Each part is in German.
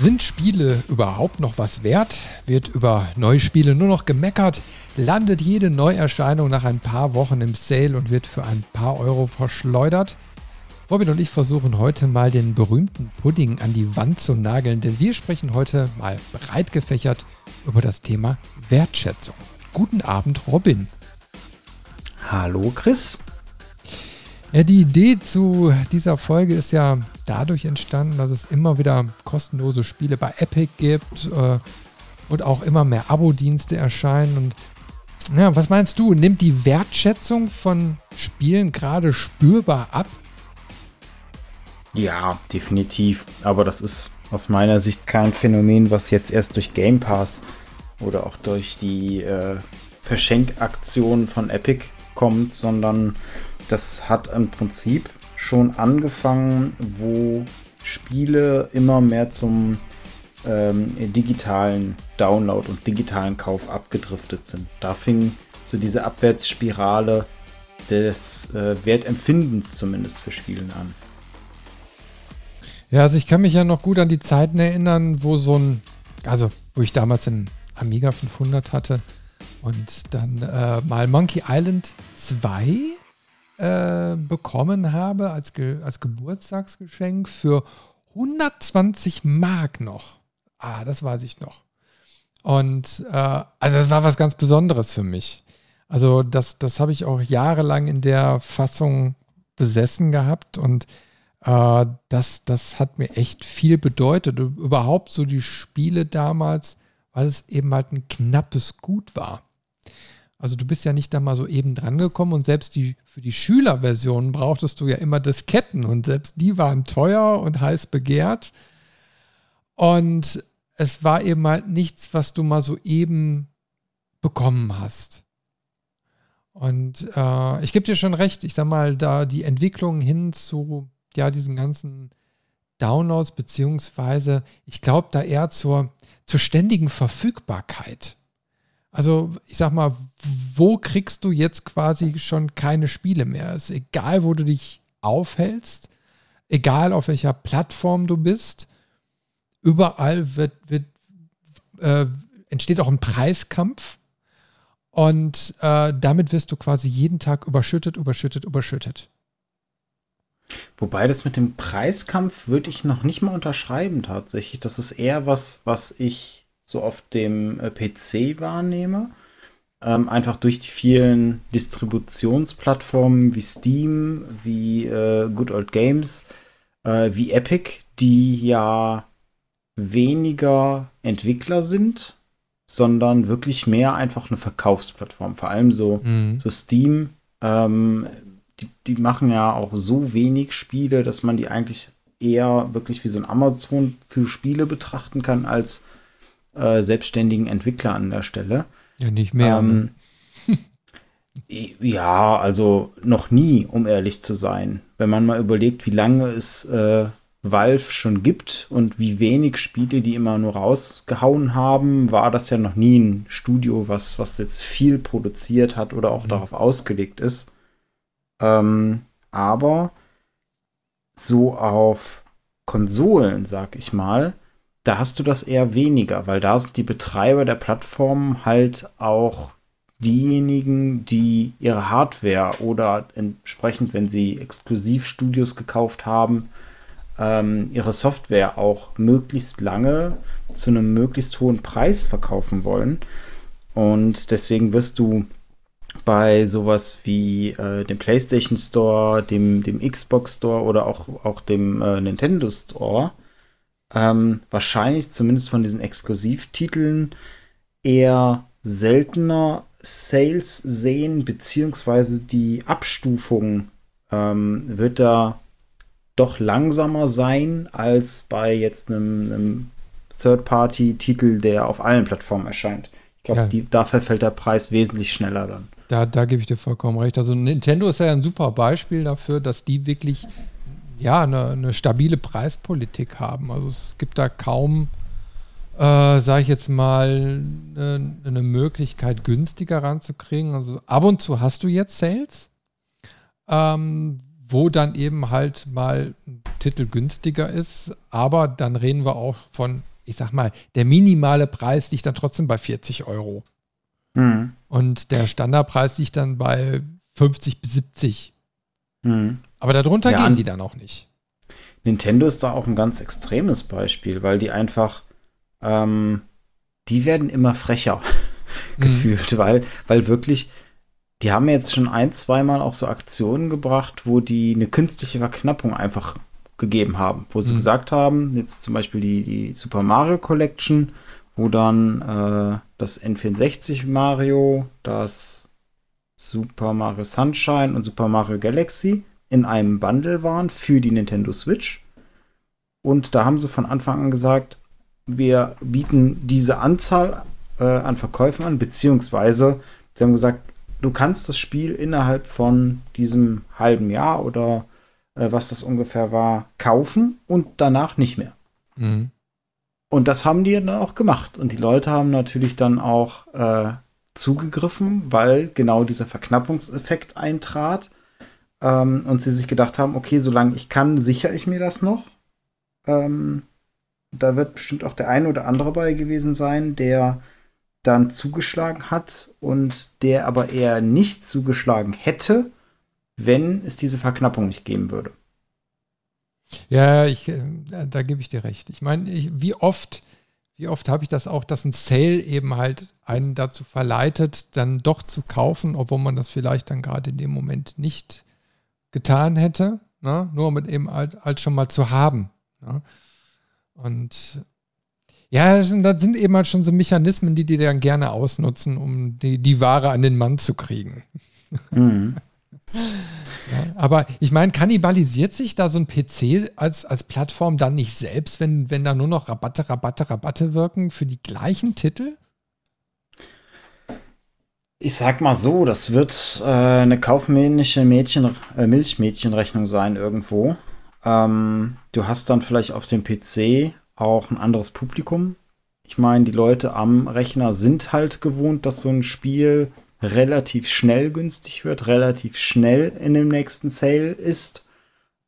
Sind Spiele überhaupt noch was wert? Wird über neue Spiele nur noch gemeckert? Landet jede Neuerscheinung nach ein paar Wochen im Sale und wird für ein paar Euro verschleudert? Robin und ich versuchen heute mal den berühmten Pudding an die Wand zu nageln, denn wir sprechen heute mal breit gefächert über das Thema Wertschätzung. Guten Abend, Robin. Hallo, Chris. Ja, die Idee zu dieser Folge ist ja dadurch entstanden, dass es immer wieder kostenlose Spiele bei Epic gibt äh, und auch immer mehr Abo-Dienste erscheinen. Und ja, was meinst du? Nimmt die Wertschätzung von Spielen gerade spürbar ab? Ja, definitiv. Aber das ist aus meiner Sicht kein Phänomen, was jetzt erst durch Game Pass oder auch durch die äh, Verschenkaktion von Epic kommt, sondern das hat im Prinzip schon angefangen, wo Spiele immer mehr zum ähm, digitalen Download und digitalen Kauf abgedriftet sind. Da fing so diese Abwärtsspirale des äh, Wertempfindens zumindest für Spielen an. Ja, also ich kann mich ja noch gut an die Zeiten erinnern, wo so ein, also wo ich damals einen Amiga 500 hatte und dann äh, mal Monkey Island 2 äh, bekommen habe als, Ge als Geburtstagsgeschenk für 120 Mark noch. Ah, das weiß ich noch. Und äh, also das war was ganz Besonderes für mich. Also das, das habe ich auch jahrelang in der Fassung besessen gehabt und äh, das, das hat mir echt viel bedeutet. Überhaupt so die Spiele damals, weil es eben halt ein knappes Gut war. Also du bist ja nicht da mal so eben dran gekommen und selbst die, für die Schülerversion brauchtest du ja immer Disketten und selbst die waren teuer und heiß begehrt. Und es war eben halt nichts, was du mal so eben bekommen hast. Und äh, ich gebe dir schon recht, ich sag mal, da die Entwicklung hin zu ja, diesen ganzen Downloads, beziehungsweise ich glaube da eher zur, zur ständigen Verfügbarkeit. Also ich sag mal, wo kriegst du jetzt quasi schon keine Spiele mehr? Es ist egal, wo du dich aufhältst, egal auf welcher Plattform du bist, überall wird, wird äh, entsteht auch ein Preiskampf und äh, damit wirst du quasi jeden Tag überschüttet, überschüttet, überschüttet. Wobei das mit dem Preiskampf würde ich noch nicht mal unterschreiben tatsächlich. Das ist eher was, was ich so auf dem äh, PC wahrnehme. Ähm, einfach durch die vielen Distributionsplattformen wie Steam, wie äh, Good Old Games, äh, wie Epic, die ja weniger Entwickler sind, sondern wirklich mehr einfach eine Verkaufsplattform. Vor allem so, mhm. so Steam, ähm, die, die machen ja auch so wenig Spiele, dass man die eigentlich eher wirklich wie so ein Amazon für Spiele betrachten kann, als äh, selbstständigen Entwickler an der Stelle. Ja, nicht mehr. Ähm, ne? ja, also noch nie, um ehrlich zu sein. Wenn man mal überlegt, wie lange es äh, Valve schon gibt und wie wenig Spiele die immer nur rausgehauen haben, war das ja noch nie ein Studio, was, was jetzt viel produziert hat oder auch mhm. darauf ausgelegt ist. Ähm, aber so auf Konsolen, sag ich mal, da hast du das eher weniger, weil da sind die Betreiber der Plattform halt auch diejenigen, die ihre Hardware oder entsprechend, wenn sie Exklusivstudios gekauft haben, ähm, ihre Software auch möglichst lange zu einem möglichst hohen Preis verkaufen wollen. Und deswegen wirst du bei sowas wie äh, dem PlayStation Store, dem, dem Xbox Store oder auch, auch dem äh, Nintendo Store ähm, wahrscheinlich zumindest von diesen Exklusivtiteln eher seltener Sales sehen, beziehungsweise die Abstufung ähm, wird da doch langsamer sein als bei jetzt einem, einem Third-Party-Titel, der auf allen Plattformen erscheint. Ich glaube, ja. dafür fällt der Preis wesentlich schneller dann. Da, da gebe ich dir vollkommen recht. Also Nintendo ist ja ein super Beispiel dafür, dass die wirklich ja, eine, eine stabile Preispolitik haben. Also es gibt da kaum, äh, sage ich jetzt mal, eine, eine, Möglichkeit, günstiger ranzukriegen. Also ab und zu hast du jetzt Sales, ähm, wo dann eben halt mal ein Titel günstiger ist, aber dann reden wir auch von, ich sag mal, der minimale Preis liegt dann trotzdem bei 40 Euro. Mhm. Und der Standardpreis liegt dann bei 50 bis 70. Mhm. Aber darunter ja, gehen die dann auch nicht. Nintendo ist da auch ein ganz extremes Beispiel, weil die einfach, ähm, die werden immer frecher mhm. gefühlt, weil, weil wirklich, die haben jetzt schon ein, zweimal auch so Aktionen gebracht, wo die eine künstliche Verknappung einfach gegeben haben, wo sie mhm. gesagt haben, jetzt zum Beispiel die, die Super Mario Collection, wo dann äh, das N64 Mario, das Super Mario Sunshine und Super Mario Galaxy in einem Bundle waren für die Nintendo Switch. Und da haben sie von Anfang an gesagt, wir bieten diese Anzahl äh, an Verkäufen an, beziehungsweise sie haben gesagt, du kannst das Spiel innerhalb von diesem halben Jahr oder äh, was das ungefähr war, kaufen und danach nicht mehr. Mhm. Und das haben die dann auch gemacht. Und die Leute haben natürlich dann auch äh, zugegriffen, weil genau dieser Verknappungseffekt eintrat. Ähm, und sie sich gedacht haben, okay, solange ich kann, sichere ich mir das noch. Ähm, da wird bestimmt auch der eine oder andere bei gewesen sein, der dann zugeschlagen hat und der aber eher nicht zugeschlagen hätte, wenn es diese Verknappung nicht geben würde. Ja, ich, äh, da gebe ich dir recht. Ich meine, wie oft, wie oft habe ich das auch, dass ein Sale eben halt einen dazu verleitet, dann doch zu kaufen, obwohl man das vielleicht dann gerade in dem Moment nicht getan hätte, ne? nur um eben halt, halt schon mal zu haben. Ne? Und ja, das sind eben halt schon so Mechanismen, die die dann gerne ausnutzen, um die, die Ware an den Mann zu kriegen. Mhm. Ja, aber ich meine, kannibalisiert sich da so ein PC als, als Plattform dann nicht selbst, wenn, wenn da nur noch Rabatte, Rabatte, Rabatte wirken für die gleichen Titel? Ich sag mal so, das wird äh, eine kaufmännische Mädchen, äh, Milchmädchenrechnung sein irgendwo. Ähm, du hast dann vielleicht auf dem PC auch ein anderes Publikum. Ich meine, die Leute am Rechner sind halt gewohnt, dass so ein Spiel relativ schnell günstig wird, relativ schnell in dem nächsten Sale ist.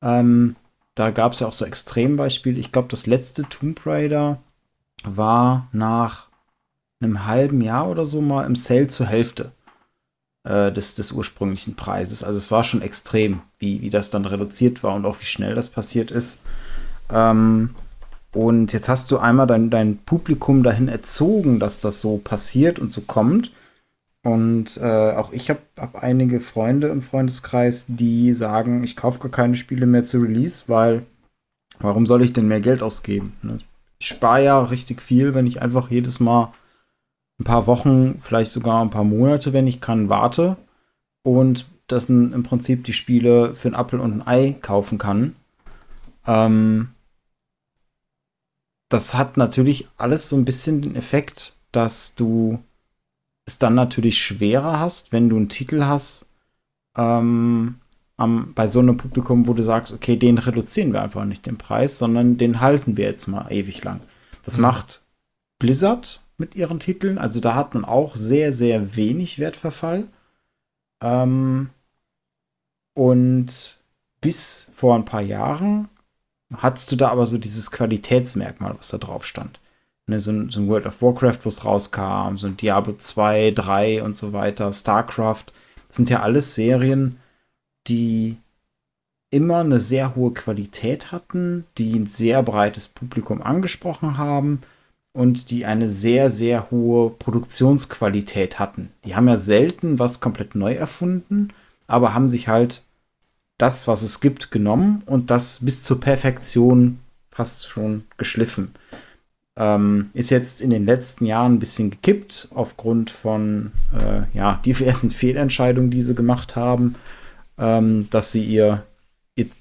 Ähm, da gab es ja auch so Extrembeispiele. Ich glaube, das letzte Tomb Raider war nach einem halben Jahr oder so mal im Sale zur Hälfte äh, des, des ursprünglichen Preises. Also es war schon extrem, wie, wie das dann reduziert war und auch wie schnell das passiert ist. Ähm, und jetzt hast du einmal dein, dein Publikum dahin erzogen, dass das so passiert und so kommt. Und äh, auch ich habe hab einige Freunde im Freundeskreis, die sagen, ich kaufe gar keine Spiele mehr zu Release, weil warum soll ich denn mehr Geld ausgeben? Ne? Ich spare ja richtig viel, wenn ich einfach jedes Mal ein paar Wochen, vielleicht sogar ein paar Monate, wenn ich kann, warte und das im Prinzip die Spiele für ein Apfel und ein Ei kaufen kann. Ähm, das hat natürlich alles so ein bisschen den Effekt, dass du es dann natürlich schwerer hast, wenn du einen Titel hast, ähm, am, bei so einem Publikum, wo du sagst, okay, den reduzieren wir einfach nicht den Preis, sondern den halten wir jetzt mal ewig lang. Das mhm. macht Blizzard mit ihren Titeln, also da hat man auch sehr, sehr wenig Wertverfall. Ähm, und bis vor ein paar Jahren hattest du da aber so dieses Qualitätsmerkmal, was da drauf stand. Ne, so, ein, so ein World of Warcraft, wo es rauskam, so ein Diablo 2, 3 und so weiter, StarCraft. Sind ja alles Serien, die immer eine sehr hohe Qualität hatten, die ein sehr breites Publikum angesprochen haben und die eine sehr, sehr hohe Produktionsqualität hatten. Die haben ja selten was komplett neu erfunden, aber haben sich halt das, was es gibt, genommen und das bis zur Perfektion fast schon geschliffen. Ähm, ist jetzt in den letzten Jahren ein bisschen gekippt aufgrund von äh, ja, diversen Fehlentscheidungen, die sie gemacht haben, ähm, dass sie ihr,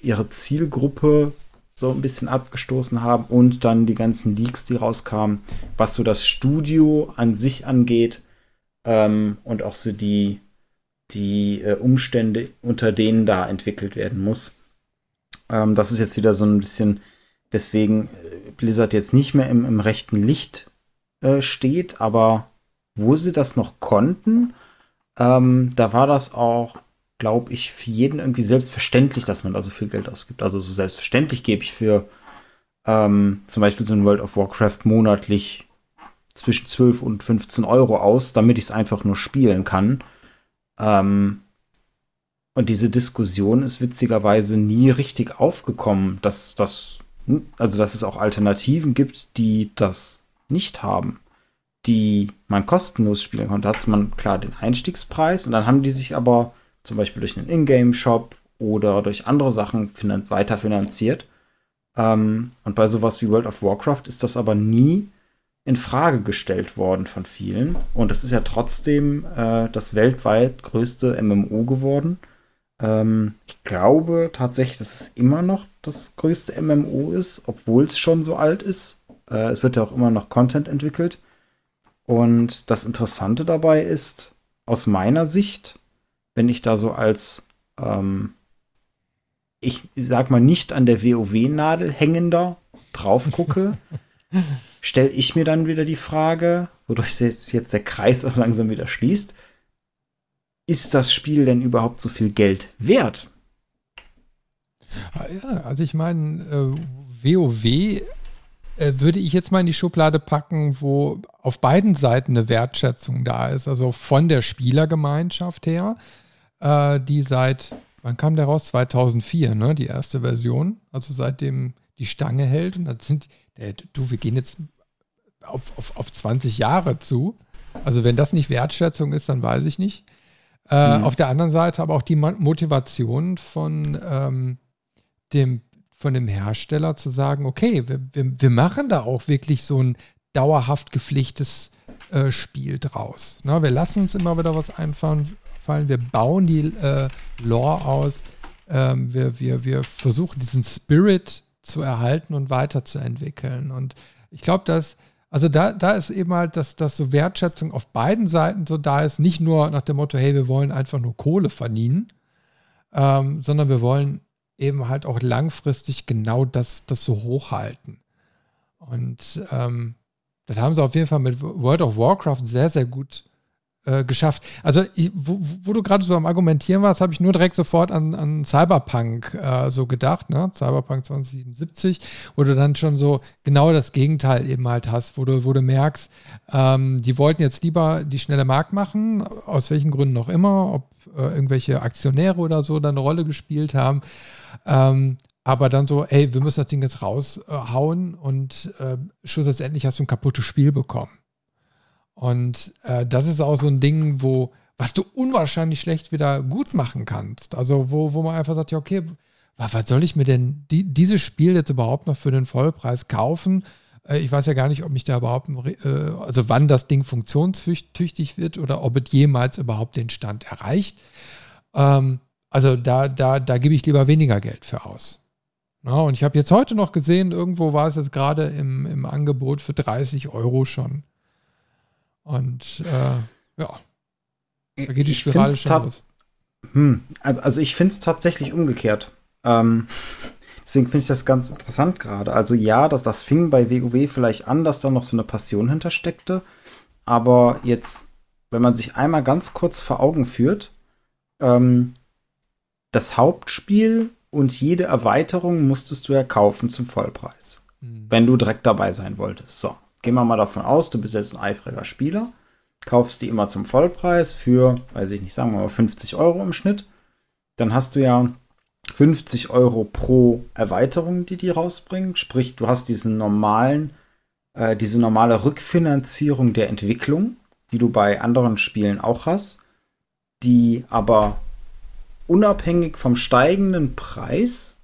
ihre Zielgruppe so ein bisschen abgestoßen haben und dann die ganzen Leaks, die rauskamen, was so das Studio an sich angeht ähm, und auch so die, die äh, Umstände, unter denen da entwickelt werden muss. Ähm, das ist jetzt wieder so ein bisschen, weswegen äh, Blizzard jetzt nicht mehr im, im rechten Licht äh, steht, aber wo sie das noch konnten, ähm, da war das auch, glaube ich, für jeden irgendwie selbstverständlich, dass man da so viel Geld ausgibt. Also so selbstverständlich gebe ich für ähm, zum Beispiel so ein World of Warcraft monatlich zwischen 12 und 15 Euro aus, damit ich es einfach nur spielen kann. Ähm, und diese Diskussion ist witzigerweise nie richtig aufgekommen, dass, dass, also dass es auch Alternativen gibt, die das nicht haben, die man kostenlos spielen konnte. Da hat man klar den Einstiegspreis und dann haben die sich aber zum Beispiel durch einen Ingame-Shop oder durch andere Sachen finan weiter finanziert. Ähm, und bei sowas wie World of Warcraft ist das aber nie in Frage gestellt worden von vielen. Und das ist ja trotzdem äh, das weltweit größte MMO geworden. Ähm, ich glaube tatsächlich, dass es immer noch das größte MMO ist, obwohl es schon so alt ist. Äh, es wird ja auch immer noch Content entwickelt. Und das Interessante dabei ist, aus meiner Sicht, wenn ich da so als, ähm, ich sag mal, nicht an der WoW-Nadel hängender drauf gucke, stelle ich mir dann wieder die Frage, wodurch jetzt, jetzt der Kreis auch langsam wieder schließt, ist das Spiel denn überhaupt so viel Geld wert? Ah, ja, also ich meine, äh, WoW äh, würde ich jetzt mal in die Schublade packen, wo auf beiden Seiten eine Wertschätzung da ist. Also von der Spielergemeinschaft her, äh, die seit, wann kam der raus? 2004, ne? Die erste Version. Also seitdem die Stange hält. Und das sind, der, du, wir gehen jetzt auf, auf, auf 20 Jahre zu. Also wenn das nicht Wertschätzung ist, dann weiß ich nicht. Äh, mhm. Auf der anderen Seite aber auch die Motivation von, ähm, dem, von dem Hersteller zu sagen, okay, wir, wir, wir machen da auch wirklich so ein dauerhaft gepflichtes äh, Spiel draus. Na, wir lassen uns immer wieder was einfallen, wir bauen die äh, Lore aus, ähm, wir, wir, wir versuchen diesen Spirit zu erhalten und weiterzuentwickeln. Und ich glaube, dass also da, da ist eben halt, dass, dass so Wertschätzung auf beiden Seiten so da ist, nicht nur nach dem Motto, hey, wir wollen einfach nur Kohle verdienen, ähm, sondern wir wollen eben halt auch langfristig genau das, das so hochhalten. Und ähm, das haben sie auf jeden Fall mit World of Warcraft sehr, sehr gut äh, geschafft. Also, ich, wo, wo, du gerade so am Argumentieren warst, habe ich nur direkt sofort an, an Cyberpunk äh, so gedacht, ne? Cyberpunk 2077, wo du dann schon so genau das Gegenteil eben halt hast, wo du, wo du merkst, ähm, die wollten jetzt lieber die schnelle Markt machen, aus welchen Gründen auch immer, ob äh, irgendwelche Aktionäre oder so dann eine Rolle gespielt haben. Ähm, aber dann so, ey, wir müssen das Ding jetzt raushauen und äh, schlussendlich hast du ein kaputtes Spiel bekommen. Und äh, das ist auch so ein Ding, wo, was du unwahrscheinlich schlecht wieder gut machen kannst. Also, wo, wo man einfach sagt, ja, okay, was soll ich mir denn die, dieses Spiel jetzt überhaupt noch für den Vollpreis kaufen? Äh, ich weiß ja gar nicht, ob mich da überhaupt, äh, also wann das Ding funktionstüchtig wird oder ob es jemals überhaupt den Stand erreicht. Ähm, also da, da, da gebe ich lieber weniger Geld für aus. Na, und ich habe jetzt heute noch gesehen, irgendwo war es jetzt gerade im, im Angebot für 30 Euro schon. Und äh, ja, da geht die Spirale schon los. Hm, also, ich finde es tatsächlich umgekehrt. Ähm, deswegen finde ich das ganz interessant gerade. Also ja, dass das fing bei WoW vielleicht an, dass da noch so eine Passion hintersteckte. Aber jetzt, wenn man sich einmal ganz kurz vor Augen führt, ähm, das Hauptspiel und jede Erweiterung musstest du ja kaufen zum Vollpreis. Mhm. Wenn du direkt dabei sein wolltest. So gehen wir mal davon aus, du bist jetzt ein eifriger Spieler, kaufst die immer zum Vollpreis für, weiß ich nicht, sagen wir mal 50 Euro im Schnitt. Dann hast du ja 50 Euro pro Erweiterung, die die rausbringen. Sprich, du hast diesen normalen, äh, diese normale Rückfinanzierung der Entwicklung, die du bei anderen Spielen auch hast, die aber unabhängig vom steigenden Preis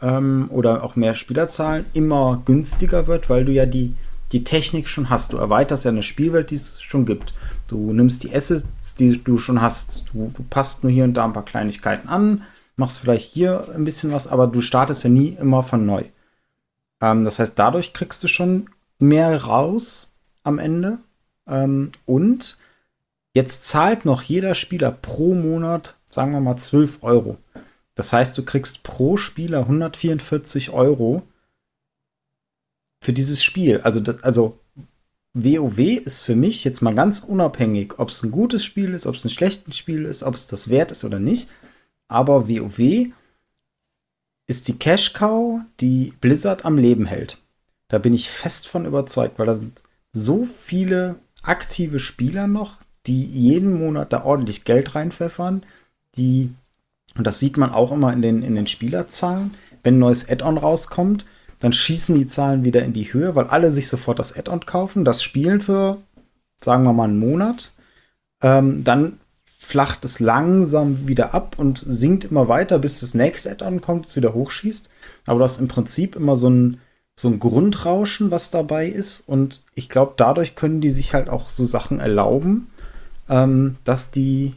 ähm, oder auch mehr Spielerzahlen immer günstiger wird, weil du ja die die Technik schon hast. Du erweiterst ja eine Spielwelt, die es schon gibt. Du nimmst die Assets, die du schon hast. Du, du passt nur hier und da ein paar Kleinigkeiten an. machst vielleicht hier ein bisschen was, aber du startest ja nie immer von neu. Ähm, das heißt, dadurch kriegst du schon mehr raus am Ende. Ähm, und jetzt zahlt noch jeder Spieler pro Monat, sagen wir mal, 12 Euro. Das heißt, du kriegst pro Spieler 144 Euro für dieses Spiel. Also, also WoW ist für mich jetzt mal ganz unabhängig, ob es ein gutes Spiel ist, ob es ein schlechtes Spiel ist, ob es das wert ist oder nicht. Aber WoW ist die Cash Cow, die Blizzard am Leben hält. Da bin ich fest von überzeugt, weil da sind so viele aktive Spieler noch, die jeden Monat da ordentlich Geld reinpfeffern, die, und das sieht man auch immer in den, in den Spielerzahlen, wenn ein neues Add-on rauskommt, dann schießen die Zahlen wieder in die Höhe, weil alle sich sofort das Add-on kaufen, das spielen für, sagen wir mal, einen Monat. Ähm, dann flacht es langsam wieder ab und sinkt immer weiter, bis das nächste Add-on kommt, es wieder hochschießt. Aber das ist im Prinzip immer so ein, so ein Grundrauschen, was dabei ist. Und ich glaube, dadurch können die sich halt auch so Sachen erlauben, ähm, dass die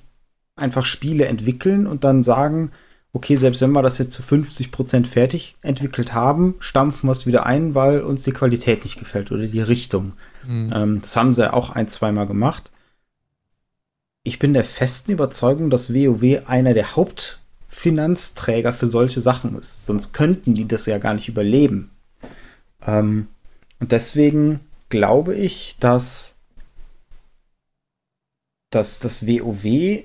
einfach Spiele entwickeln und dann sagen, okay, selbst wenn wir das jetzt zu 50 Prozent fertig entwickelt haben, stampfen wir es wieder ein, weil uns die Qualität nicht gefällt oder die Richtung. Mhm. Ähm, das haben sie auch ein, zweimal gemacht. Ich bin der festen Überzeugung, dass WoW einer der Hauptfinanzträger für solche Sachen ist. Sonst könnten die das ja gar nicht überleben. Ähm, und deswegen glaube ich, dass, dass das WoW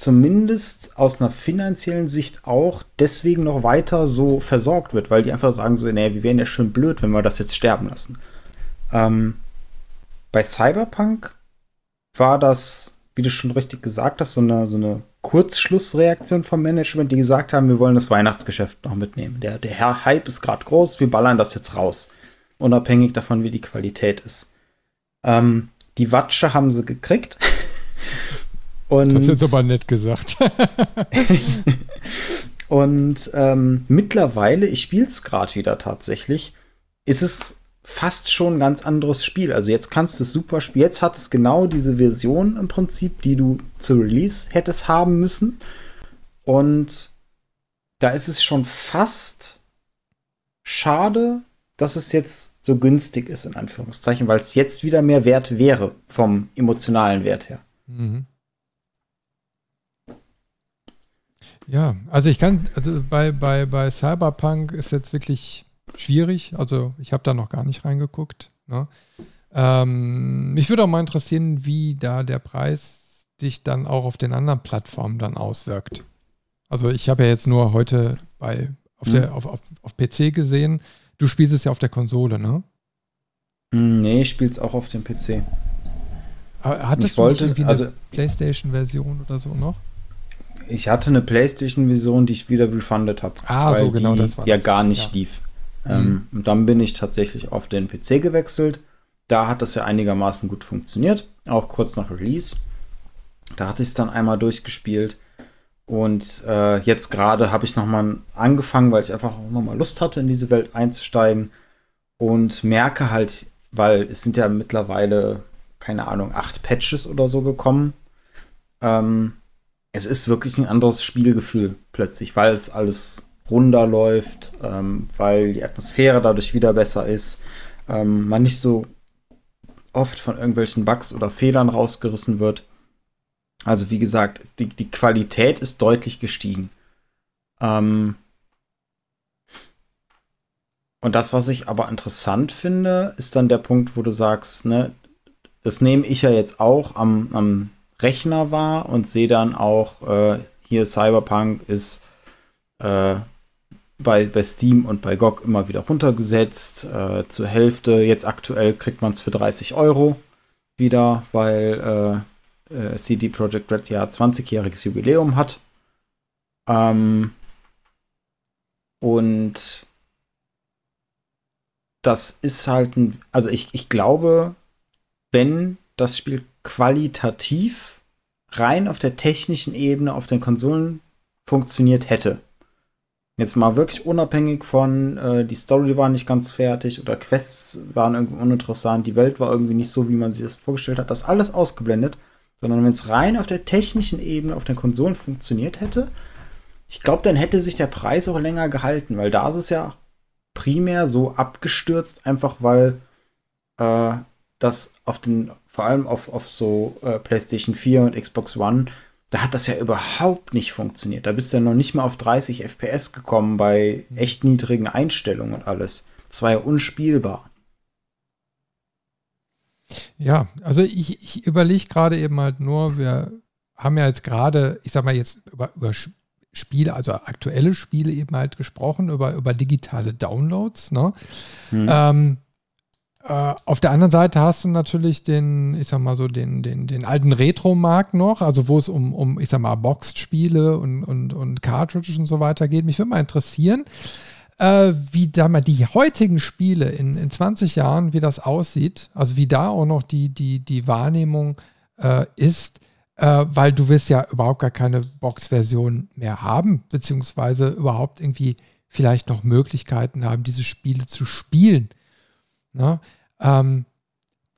zumindest aus einer finanziellen Sicht auch deswegen noch weiter so versorgt wird, weil die einfach sagen so, nee, wir wären ja schön blöd, wenn wir das jetzt sterben lassen. Ähm, bei Cyberpunk war das, wie du schon richtig gesagt hast, so eine, so eine Kurzschlussreaktion vom Management, die gesagt haben, wir wollen das Weihnachtsgeschäft noch mitnehmen. Der, der Hype ist gerade groß, wir ballern das jetzt raus. Unabhängig davon, wie die Qualität ist. Ähm, die Watsche haben sie gekriegt. Und das ist jetzt aber nett gesagt. und ähm, mittlerweile, ich spiele es gerade wieder tatsächlich, ist es fast schon ein ganz anderes Spiel. Also jetzt kannst du es super spielen. Jetzt hat es genau diese Version im Prinzip, die du zu Release hättest haben müssen. Und da ist es schon fast schade, dass es jetzt so günstig ist, in Anführungszeichen, weil es jetzt wieder mehr wert wäre vom emotionalen Wert her. Mhm. Ja, also ich kann, also bei, bei, bei Cyberpunk ist jetzt wirklich schwierig. Also ich habe da noch gar nicht reingeguckt. Ne? Ähm, mich würde auch mal interessieren, wie da der Preis dich dann auch auf den anderen Plattformen dann auswirkt. Also ich habe ja jetzt nur heute bei auf, mhm. der, auf, auf, auf PC gesehen. Du spielst es ja auf der Konsole, ne? Hm, nee, ich spiele es auch auf dem PC. Hattest ich du wollte, irgendwie also, eine PlayStation-Version oder so noch? Ich hatte eine PlayStation-Vision, die ich wieder refunded habe. Ah, so genau, das war ja das. gar nicht ja. lief. Mhm. Ähm, und dann bin ich tatsächlich auf den PC gewechselt. Da hat das ja einigermaßen gut funktioniert, auch kurz nach Release. Da hatte ich es dann einmal durchgespielt. Und äh, jetzt gerade habe ich nochmal angefangen, weil ich einfach nochmal Lust hatte, in diese Welt einzusteigen. Und merke halt, weil es sind ja mittlerweile, keine Ahnung, acht Patches oder so gekommen. Ähm, es ist wirklich ein anderes Spielgefühl plötzlich, weil es alles runder läuft, ähm, weil die Atmosphäre dadurch wieder besser ist, ähm, man nicht so oft von irgendwelchen Bugs oder Fehlern rausgerissen wird. Also wie gesagt, die, die Qualität ist deutlich gestiegen. Ähm und das, was ich aber interessant finde, ist dann der Punkt, wo du sagst, ne, das nehme ich ja jetzt auch am, am Rechner war und sehe dann auch, äh, hier Cyberpunk ist äh, bei, bei Steam und bei GOG immer wieder runtergesetzt. Äh, zur Hälfte, jetzt aktuell kriegt man es für 30 Euro wieder, weil äh, äh, CD Projekt Red ja 20-jähriges Jubiläum hat. Ähm, und das ist halt ein, also ich, ich glaube, wenn das Spiel qualitativ rein auf der technischen Ebene auf den Konsolen funktioniert hätte. Jetzt mal wirklich unabhängig von, äh, die Story war nicht ganz fertig oder Quests waren irgendwie uninteressant, die Welt war irgendwie nicht so, wie man sich das vorgestellt hat, das alles ausgeblendet, sondern wenn es rein auf der technischen Ebene auf den Konsolen funktioniert hätte, Ich glaube, dann hätte sich der Preis auch länger gehalten, weil da ist es ja primär so abgestürzt, einfach weil äh, das auf den, vor allem auf, auf so äh, PlayStation 4 und Xbox One, da hat das ja überhaupt nicht funktioniert. Da bist du ja noch nicht mal auf 30 FPS gekommen bei mhm. echt niedrigen Einstellungen und alles. Das war ja unspielbar. Ja, also ich, ich überlege gerade eben halt nur, wir haben ja jetzt gerade, ich sag mal jetzt über, über Spiele, also aktuelle Spiele eben halt gesprochen, über, über digitale Downloads. Ne? Hm. Ähm, äh, auf der anderen Seite hast du natürlich den, ich sag mal so, den, den, den alten Retro-Markt noch, also wo es um, um, ich sag mal, Boxed-Spiele und, und, und Cartridges und so weiter geht. Mich würde mal interessieren, äh, wie da mal die heutigen Spiele in, in 20 Jahren, wie das aussieht, also wie da auch noch die, die, die Wahrnehmung äh, ist, äh, weil du wirst ja überhaupt gar keine Box-Version mehr haben, beziehungsweise überhaupt irgendwie vielleicht noch Möglichkeiten haben, diese Spiele zu spielen. Ne? Ähm,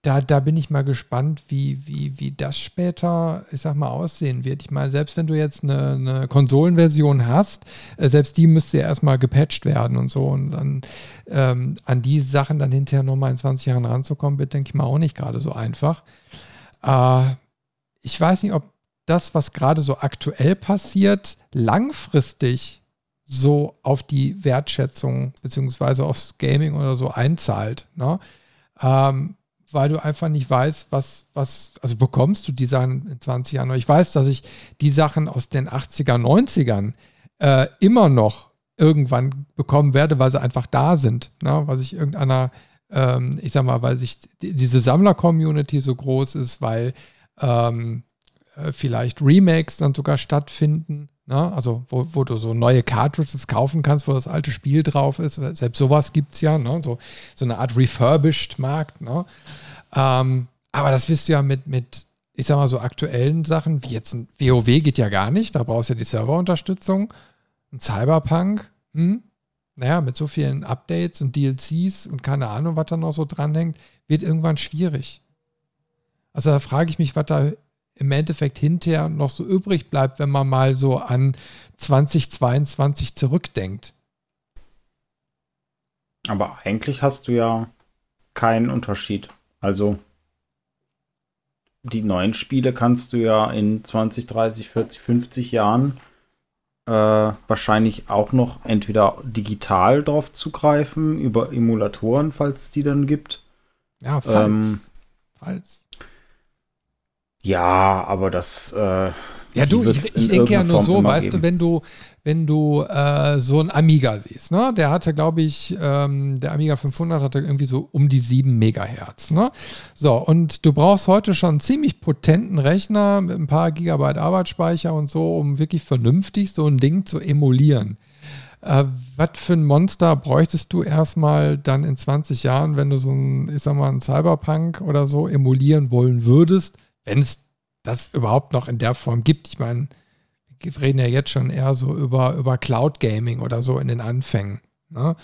da, da bin ich mal gespannt, wie, wie, wie das später, ich sag mal, aussehen wird. Ich meine, selbst wenn du jetzt eine, eine Konsolenversion hast, äh, selbst die müsste ja erstmal gepatcht werden und so. Und dann ähm, an die Sachen dann hinterher nochmal in 20 Jahren ranzukommen, wird, denke ich mal, auch nicht gerade so einfach. Äh, ich weiß nicht, ob das, was gerade so aktuell passiert, langfristig so auf die Wertschätzung beziehungsweise aufs Gaming oder so einzahlt. Ne? Ähm, weil du einfach nicht weißt, was, was, also bekommst du die Sachen in 20 Jahren. Ich weiß, dass ich die Sachen aus den 80er, 90ern äh, immer noch irgendwann bekommen werde, weil sie einfach da sind. Ne? Weil sich irgendeiner, ähm, ich sag mal, weil sich diese Sammler-Community so groß ist, weil ähm, äh, vielleicht Remakes dann sogar stattfinden. Ne? Also, wo, wo, du so neue Cartridges kaufen kannst, wo das alte Spiel drauf ist. Selbst sowas gibt es ja, ne? so, so eine Art Refurbished-Markt. Ne? Ähm, aber das wirst du ja mit, mit, ich sag mal, so aktuellen Sachen, wie jetzt ein WoW geht ja gar nicht, da brauchst du ja die Serverunterstützung. Ein Cyberpunk, hm? naja, mit so vielen Updates und DLCs und keine Ahnung, was da noch so dranhängt, wird irgendwann schwierig. Also da frage ich mich, was da im Endeffekt hinterher noch so übrig bleibt, wenn man mal so an 2022 zurückdenkt. Aber eigentlich hast du ja keinen Unterschied. Also die neuen Spiele kannst du ja in 20, 30, 40, 50 Jahren äh, wahrscheinlich auch noch entweder digital drauf zugreifen, über Emulatoren, falls es die dann gibt. Ja, falls. Ähm, falls. Ja, aber das. Äh, ja, du, ich, ich denke ja nur Form so, weißt geben. du, wenn du, wenn du äh, so ein Amiga siehst, ne? Der hatte, glaube ich, ähm, der Amiga 500 hatte irgendwie so um die 7 Megahertz, ne? So, und du brauchst heute schon einen ziemlich potenten Rechner mit ein paar Gigabyte Arbeitsspeicher und so, um wirklich vernünftig so ein Ding zu emulieren. Äh, was für ein Monster bräuchtest du erstmal dann in 20 Jahren, wenn du so ein, ich sag mal, ein Cyberpunk oder so emulieren wollen würdest? Wenn es das überhaupt noch in der Form gibt. Ich meine, wir reden ja jetzt schon eher so über, über Cloud Gaming oder so in den Anfängen. Ne?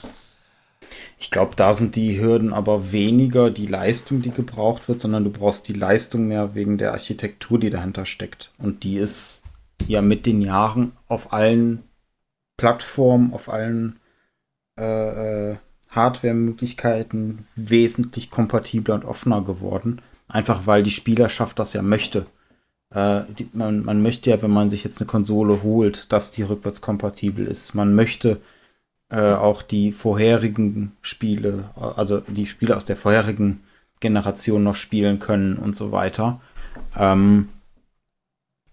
Ich glaube, da sind die Hürden aber weniger die Leistung, die gebraucht wird, sondern du brauchst die Leistung mehr wegen der Architektur, die dahinter steckt. Und die ist ja mit den Jahren auf allen Plattformen, auf allen äh, äh Hardware-Möglichkeiten wesentlich kompatibler und offener geworden. Einfach weil die Spielerschaft das ja möchte. Äh, die, man, man möchte ja, wenn man sich jetzt eine Konsole holt, dass die rückwärtskompatibel ist. Man möchte äh, auch die vorherigen Spiele, also die Spiele aus der vorherigen Generation noch spielen können und so weiter. Ähm,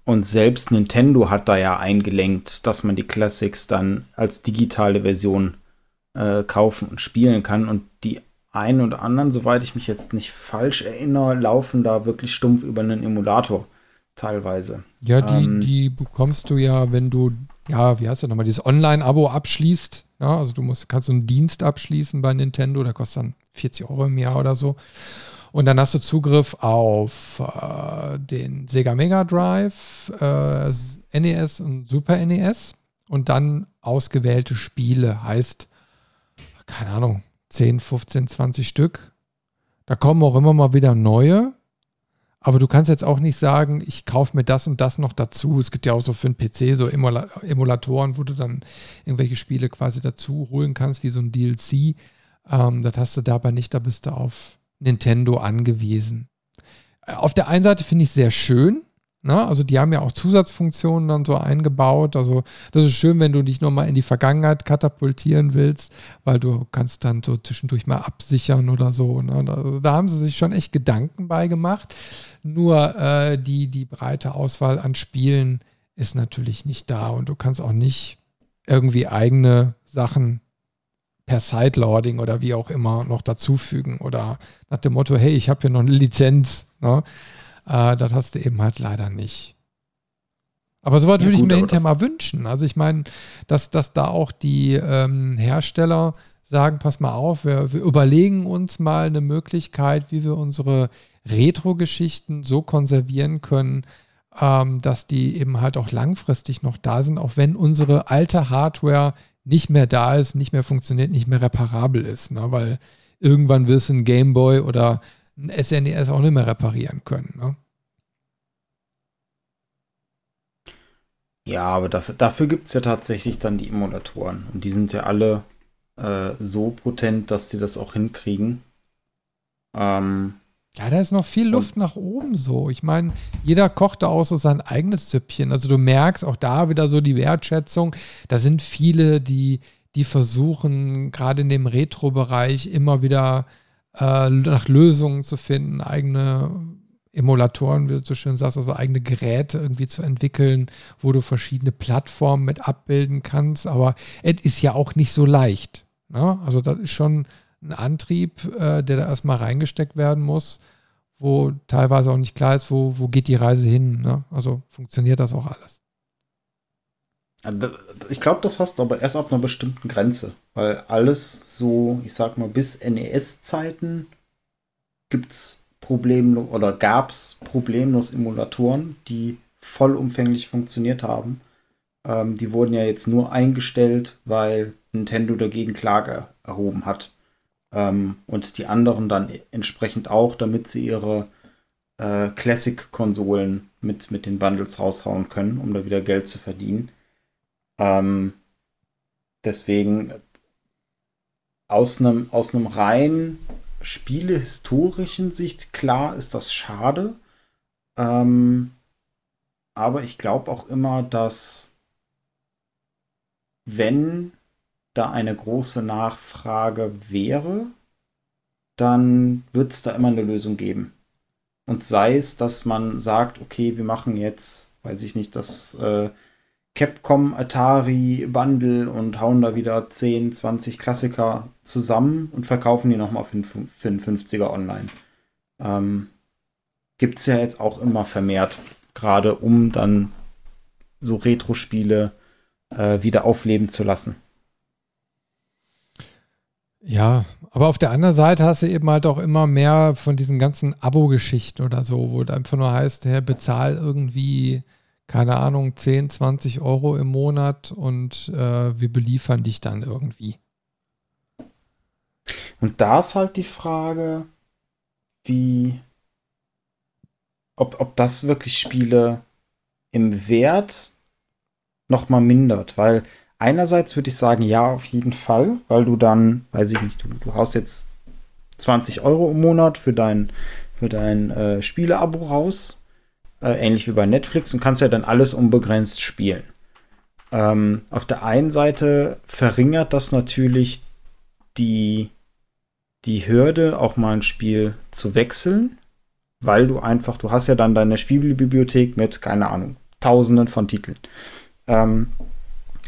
und selbst Nintendo hat da ja eingelenkt, dass man die Classics dann als digitale Version äh, kaufen und spielen kann. Und einen oder anderen, soweit ich mich jetzt nicht falsch erinnere, laufen da wirklich stumpf über einen Emulator teilweise. Ja, die, ähm, die bekommst du ja, wenn du, ja, wie heißt das nochmal, dieses Online-Abo abschließt. Ja, also du musst, kannst so einen Dienst abschließen bei Nintendo, der kostet dann 40 Euro im Jahr oder so. Und dann hast du Zugriff auf äh, den Sega Mega Drive, äh, NES und Super NES und dann ausgewählte Spiele. Heißt, keine Ahnung, 10, 15, 20 Stück. Da kommen auch immer mal wieder neue. Aber du kannst jetzt auch nicht sagen, ich kaufe mir das und das noch dazu. Es gibt ja auch so für den PC so Emula Emulatoren, wo du dann irgendwelche Spiele quasi dazu holen kannst, wie so ein DLC. Ähm, das hast du dabei nicht, da bist du auf Nintendo angewiesen. Äh, auf der einen Seite finde ich es sehr schön, Ne? Also die haben ja auch Zusatzfunktionen dann so eingebaut. Also das ist schön, wenn du dich nochmal in die Vergangenheit katapultieren willst, weil du kannst dann so zwischendurch mal absichern oder so. Ne? Also da haben sie sich schon echt Gedanken bei gemacht. Nur äh, die, die breite Auswahl an Spielen ist natürlich nicht da und du kannst auch nicht irgendwie eigene Sachen per Sideloading oder wie auch immer noch dazufügen oder nach dem Motto, hey, ich habe hier noch eine Lizenz. Ne? Äh, das hast du eben halt leider nicht. Aber sowas ja, würde ich mir hinterher mal wünschen. Also ich meine, dass, dass da auch die ähm, Hersteller sagen, pass mal auf, wir, wir, überlegen uns mal eine Möglichkeit, wie wir unsere Retro-Geschichten so konservieren können, ähm, dass die eben halt auch langfristig noch da sind, auch wenn unsere alte Hardware nicht mehr da ist, nicht mehr funktioniert, nicht mehr reparabel ist. Ne? Weil irgendwann wirst du ein Gameboy oder ein SNES e auch nicht mehr reparieren können. Ne? Ja, aber dafür, dafür gibt es ja tatsächlich dann die Emulatoren. Und die sind ja alle äh, so potent, dass die das auch hinkriegen. Ähm, ja, da ist noch viel Luft nach oben so. Ich meine, jeder kocht da auch so sein eigenes Süppchen. Also du merkst auch da wieder so die Wertschätzung. Da sind viele, die, die versuchen, gerade in dem Retro-Bereich immer wieder äh, nach Lösungen zu finden, eigene Emulatoren, wie du so schön sagst, also eigene Geräte irgendwie zu entwickeln, wo du verschiedene Plattformen mit abbilden kannst. Aber es ist ja auch nicht so leicht. Ne? Also das ist schon ein Antrieb, äh, der da erstmal reingesteckt werden muss, wo teilweise auch nicht klar ist, wo, wo geht die Reise hin. Ne? Also funktioniert das auch alles. Ich glaube, das hast du aber erst ab einer bestimmten Grenze, weil alles so, ich sag mal, bis NES-Zeiten gibt es problemlos oder gab es problemlos Emulatoren, die vollumfänglich funktioniert haben. Ähm, die wurden ja jetzt nur eingestellt, weil Nintendo dagegen Klage erhoben hat. Ähm, und die anderen dann entsprechend auch, damit sie ihre äh, Classic-Konsolen mit, mit den Bundles raushauen können, um da wieder Geld zu verdienen. Ähm, deswegen aus einem aus einem rein spielehistorischen Sicht, klar ist das schade. Ähm, aber ich glaube auch immer, dass wenn da eine große Nachfrage wäre, dann wird es da immer eine Lösung geben. Und sei es, dass man sagt, okay, wir machen jetzt, weiß ich nicht, das äh, Capcom Atari Bundle und hauen da wieder 10, 20 Klassiker zusammen und verkaufen die nochmal für, einen 50er online. Ähm, Gibt es ja jetzt auch immer vermehrt, gerade um dann so Retro-Spiele äh, wieder aufleben zu lassen. Ja, aber auf der anderen Seite hast du eben halt auch immer mehr von diesen ganzen Abo-Geschichten oder so, wo es einfach nur heißt, hey, bezahl irgendwie keine Ahnung, 10, 20 Euro im Monat und äh, wir beliefern dich dann irgendwie. Und da ist halt die Frage, wie, ob, ob das wirklich Spiele im Wert nochmal mindert, weil einerseits würde ich sagen, ja, auf jeden Fall, weil du dann, weiß ich nicht, du, du haust jetzt 20 Euro im Monat für dein, für dein äh, Spieleabo raus äh, ähnlich wie bei Netflix, und kannst ja dann alles unbegrenzt spielen. Ähm, auf der einen Seite verringert das natürlich die, die Hürde, auch mal ein Spiel zu wechseln, weil du einfach, du hast ja dann deine Spielbibliothek mit, keine Ahnung, tausenden von Titeln. Ähm,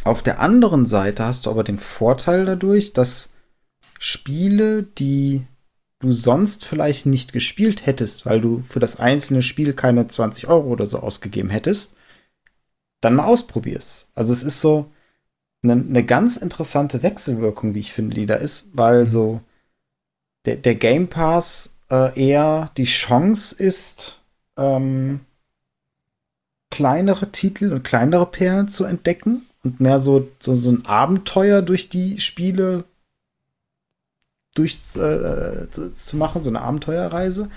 auf der anderen Seite hast du aber den Vorteil dadurch, dass Spiele, die du sonst vielleicht nicht gespielt hättest, weil du für das einzelne Spiel keine 20 Euro oder so ausgegeben hättest, dann mal ausprobierst. Also es ist so eine, eine ganz interessante Wechselwirkung, wie ich finde, die da ist, weil mhm. so der, der Game Pass äh, eher die Chance ist, ähm, kleinere Titel und kleinere Perlen zu entdecken und mehr so, so, so ein Abenteuer durch die Spiele durch äh, zu, zu, machen, so eine Abenteuerreise.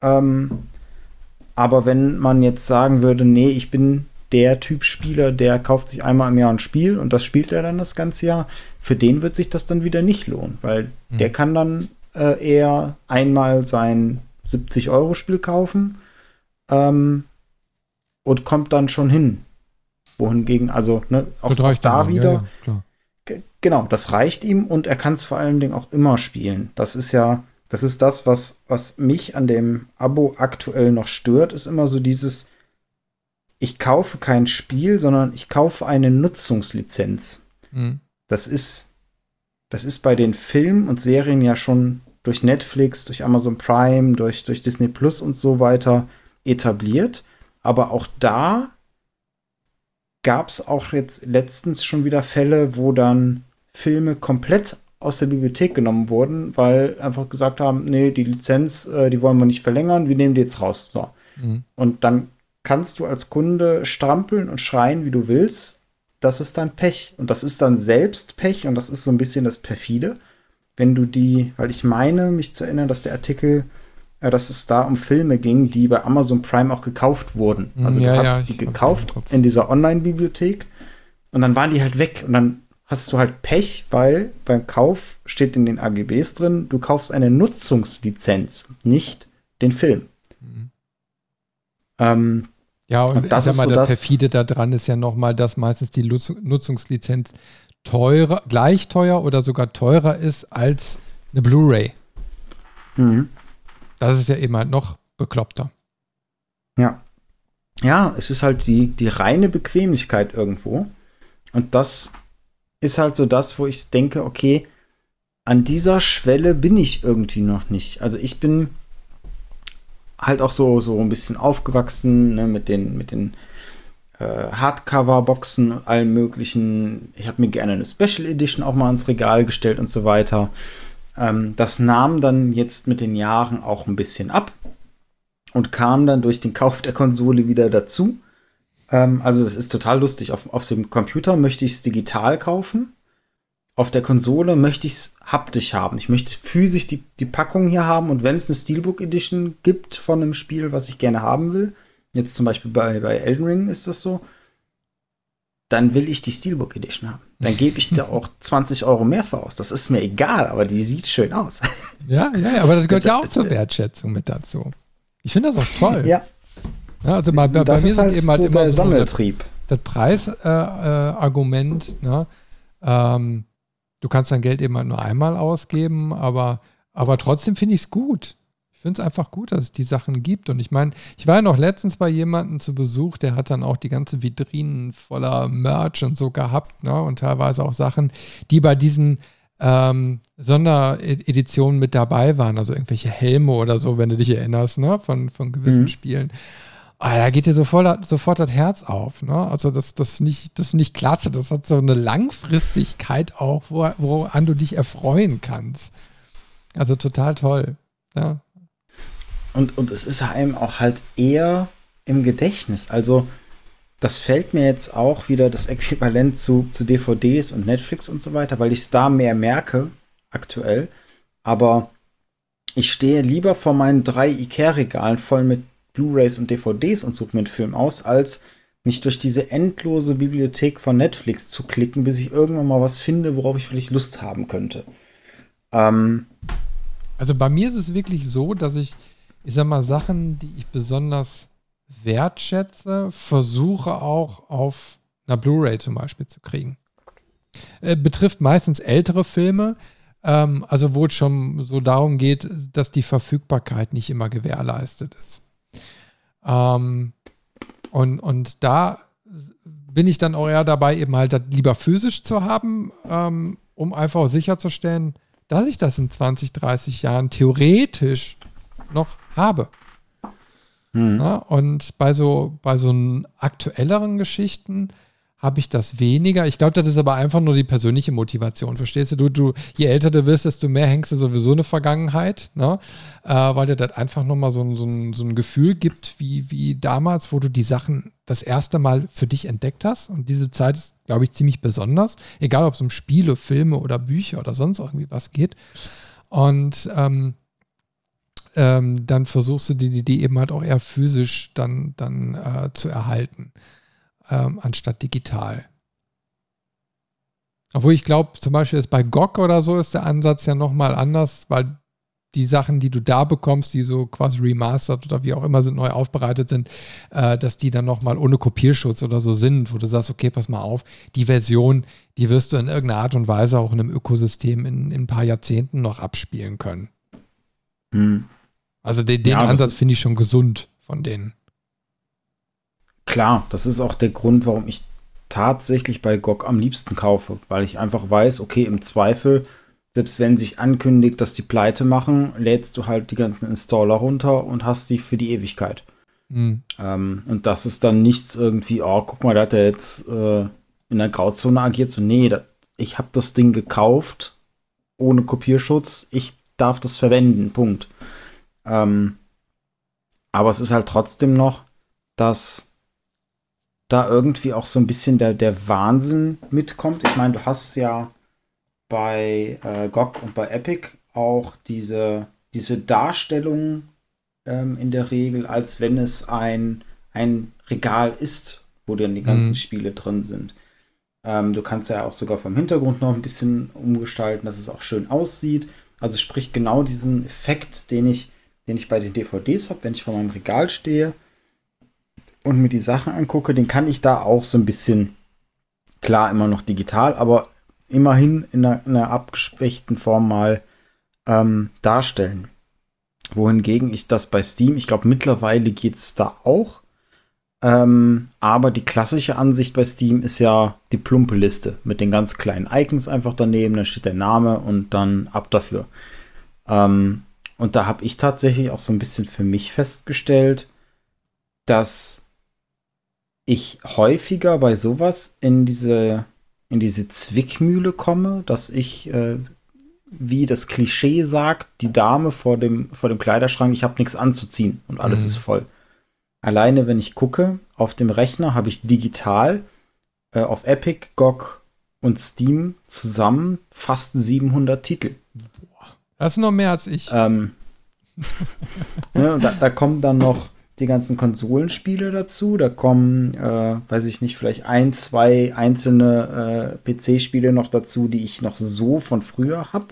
Ähm, aber wenn man jetzt sagen würde, nee, ich bin der Typ Spieler, der kauft sich einmal im Jahr ein Spiel und das spielt er dann das ganze Jahr, für den wird sich das dann wieder nicht lohnen, weil mhm. der kann dann äh, eher einmal sein 70-Euro-Spiel kaufen ähm, und kommt dann schon hin. Wohingegen, also ne, auch, auch da wieder. Ja, ja, genau, das reicht ihm und er kann es vor allen Dingen auch immer spielen. Das ist ja, das ist das, was, was mich an dem Abo aktuell noch stört, ist immer so dieses, ich kaufe kein Spiel, sondern ich kaufe eine Nutzungslizenz. Mhm. Das ist, das ist bei den Filmen und Serien ja schon durch Netflix, durch Amazon Prime, durch, durch Disney Plus und so weiter etabliert. Aber auch da gab es auch jetzt letztens schon wieder Fälle, wo dann Filme komplett aus der Bibliothek genommen wurden, weil einfach gesagt haben, nee, die Lizenz, äh, die wollen wir nicht verlängern, wir nehmen die jetzt raus. So. Mhm. Und dann kannst du als Kunde strampeln und schreien, wie du willst. Das ist dann Pech. Und das ist dann selbst Pech. Und das ist so ein bisschen das Perfide. Wenn du die, weil ich meine, mich zu erinnern, dass der Artikel, äh, dass es da um Filme ging, die bei Amazon Prime auch gekauft wurden. Also ja, du hast ja, die gekauft in dieser Online-Bibliothek. Und dann waren die halt weg. Und dann hast du halt Pech, weil beim Kauf steht in den AGBs drin, du kaufst eine Nutzungslizenz, nicht den Film. Mhm. Ähm, ja, und, und das ist mal, so das perfide daran ist ja nochmal, dass meistens die Nutzungslizenz teurer, gleich teuer oder sogar teurer ist als eine Blu-ray. Mhm. Das ist ja eben halt noch bekloppter. Ja. Ja, es ist halt die, die reine Bequemlichkeit irgendwo. Und das ist halt so das, wo ich denke, okay, an dieser Schwelle bin ich irgendwie noch nicht. Also ich bin halt auch so, so ein bisschen aufgewachsen ne, mit den, mit den äh, Hardcover-Boxen, allen möglichen. Ich habe mir gerne eine Special Edition auch mal ins Regal gestellt und so weiter. Ähm, das nahm dann jetzt mit den Jahren auch ein bisschen ab und kam dann durch den Kauf der Konsole wieder dazu. Ähm, also das ist total lustig. Auf, auf dem Computer möchte ich es digital kaufen auf der Konsole möchte ich es haptisch haben. Ich möchte physisch die, die Packung hier haben und wenn es eine Steelbook Edition gibt von einem Spiel, was ich gerne haben will, jetzt zum Beispiel bei, bei Elden Ring ist das so, dann will ich die Steelbook Edition haben. Dann gebe ich da auch 20 Euro mehr für aus. Das ist mir egal, aber die sieht schön aus. Ja, ja, aber das gehört ja auch zur Wertschätzung mit dazu. Ich finde das auch toll. Ja. Ja also bei, bei, das mir ist halt eben halt so immer der Sammeltrieb. So das, das Preisargument, äh, äh, ne? Ähm, du kannst dein Geld eben halt nur einmal ausgeben, aber, aber trotzdem finde ich es gut. Ich finde es einfach gut, dass es die Sachen gibt. Und ich meine, ich war ja noch letztens bei jemandem zu Besuch, der hat dann auch die ganze Vitrinen voller Merch und so gehabt, ne? Und teilweise auch Sachen, die bei diesen ähm, Sondereditionen mit dabei waren, also irgendwelche Helme oder so, wenn du dich erinnerst, ne? Von, von gewissen mhm. Spielen. Ah, da geht dir sofort, sofort das Herz auf. Ne? Also das, das finde ich, das find ich klasse. Das hat so eine Langfristigkeit auch, wo, woran du dich erfreuen kannst. Also total toll. Ja. Und, und es ist einem auch halt eher im Gedächtnis. Also das fällt mir jetzt auch wieder das Äquivalent zu, zu DVDs und Netflix und so weiter, weil ich es da mehr merke aktuell. Aber ich stehe lieber vor meinen drei Ikea-Regalen voll mit Blu-rays und DVDs und suche mir einen Film aus, als mich durch diese endlose Bibliothek von Netflix zu klicken, bis ich irgendwann mal was finde, worauf ich vielleicht Lust haben könnte. Ähm, also bei mir ist es wirklich so, dass ich, ich sag mal, Sachen, die ich besonders wertschätze, versuche auch auf einer Blu-ray zum Beispiel zu kriegen. Äh, betrifft meistens ältere Filme, ähm, also wo es schon so darum geht, dass die Verfügbarkeit nicht immer gewährleistet ist. Ähm, und, und da bin ich dann auch eher dabei, eben halt das lieber physisch zu haben, ähm, um einfach sicherzustellen, dass ich das in 20, 30 Jahren theoretisch noch habe. Hm. Ja, und bei so, bei so aktuelleren Geschichten habe ich das weniger. Ich glaube, das ist aber einfach nur die persönliche Motivation. Verstehst du? Du, du je älter du wirst, desto mehr hängst du sowieso eine Vergangenheit, ne? Äh, weil dir das einfach nochmal so, so, ein, so ein Gefühl gibt, wie, wie damals, wo du die Sachen das erste Mal für dich entdeckt hast. Und diese Zeit ist, glaube ich, ziemlich besonders. Egal, ob es um Spiele, Filme oder Bücher oder sonst irgendwie was geht. Und ähm, ähm, dann versuchst du die, die eben halt auch eher physisch dann, dann äh, zu erhalten, ähm, anstatt digital. Obwohl ich glaube, zum Beispiel ist bei GOG oder so ist der Ansatz ja nochmal anders, weil die Sachen, die du da bekommst, die so quasi remastered oder wie auch immer sind, neu aufbereitet sind, äh, dass die dann nochmal ohne Kopierschutz oder so sind, wo du sagst, okay, pass mal auf, die Version, die wirst du in irgendeiner Art und Weise auch in einem Ökosystem in, in ein paar Jahrzehnten noch abspielen können. Hm. Also den, den ja, Ansatz finde ich schon gesund von denen. Klar, das ist auch der Grund, warum ich tatsächlich bei GOG am liebsten kaufe, weil ich einfach weiß, okay, im Zweifel selbst wenn sich ankündigt, dass die Pleite machen, lädst du halt die ganzen Installer runter und hast die für die Ewigkeit. Mhm. Ähm, und das ist dann nichts irgendwie, oh, guck mal, da hat er jetzt äh, in der Grauzone agiert. So, nee, da, ich habe das Ding gekauft, ohne Kopierschutz, ich darf das verwenden, Punkt. Ähm, aber es ist halt trotzdem noch, dass da irgendwie auch so ein bisschen der, der Wahnsinn mitkommt. Ich meine, du hast ja bei äh, GOG und bei Epic auch diese, diese Darstellung ähm, in der Regel, als wenn es ein, ein Regal ist, wo dann die ganzen mhm. Spiele drin sind. Ähm, du kannst ja auch sogar vom Hintergrund noch ein bisschen umgestalten, dass es auch schön aussieht. Also sprich genau diesen Effekt, den ich, den ich bei den DVDs habe, wenn ich vor meinem Regal stehe und mir die Sachen angucke, den kann ich da auch so ein bisschen, klar, immer noch digital, aber immerhin in einer, in einer abgespechten Form mal ähm, darstellen. Wohingegen ich das bei Steam, ich glaube mittlerweile geht es da auch. Ähm, aber die klassische Ansicht bei Steam ist ja die plumpe Liste mit den ganz kleinen Icons einfach daneben, dann steht der Name und dann ab dafür. Ähm, und da habe ich tatsächlich auch so ein bisschen für mich festgestellt, dass ich häufiger bei sowas in diese in diese Zwickmühle komme, dass ich, äh, wie das Klischee sagt, die Dame vor dem, vor dem Kleiderschrank, ich habe nichts anzuziehen und alles mhm. ist voll. Alleine, wenn ich gucke, auf dem Rechner habe ich digital äh, auf Epic, GOG und Steam zusammen fast 700 Titel. Das ist noch mehr als ich. Ähm, ne, da, da kommen dann noch die ganzen Konsolenspiele dazu. Da kommen, äh, weiß ich nicht, vielleicht ein, zwei einzelne äh, PC-Spiele noch dazu, die ich noch so von früher habe.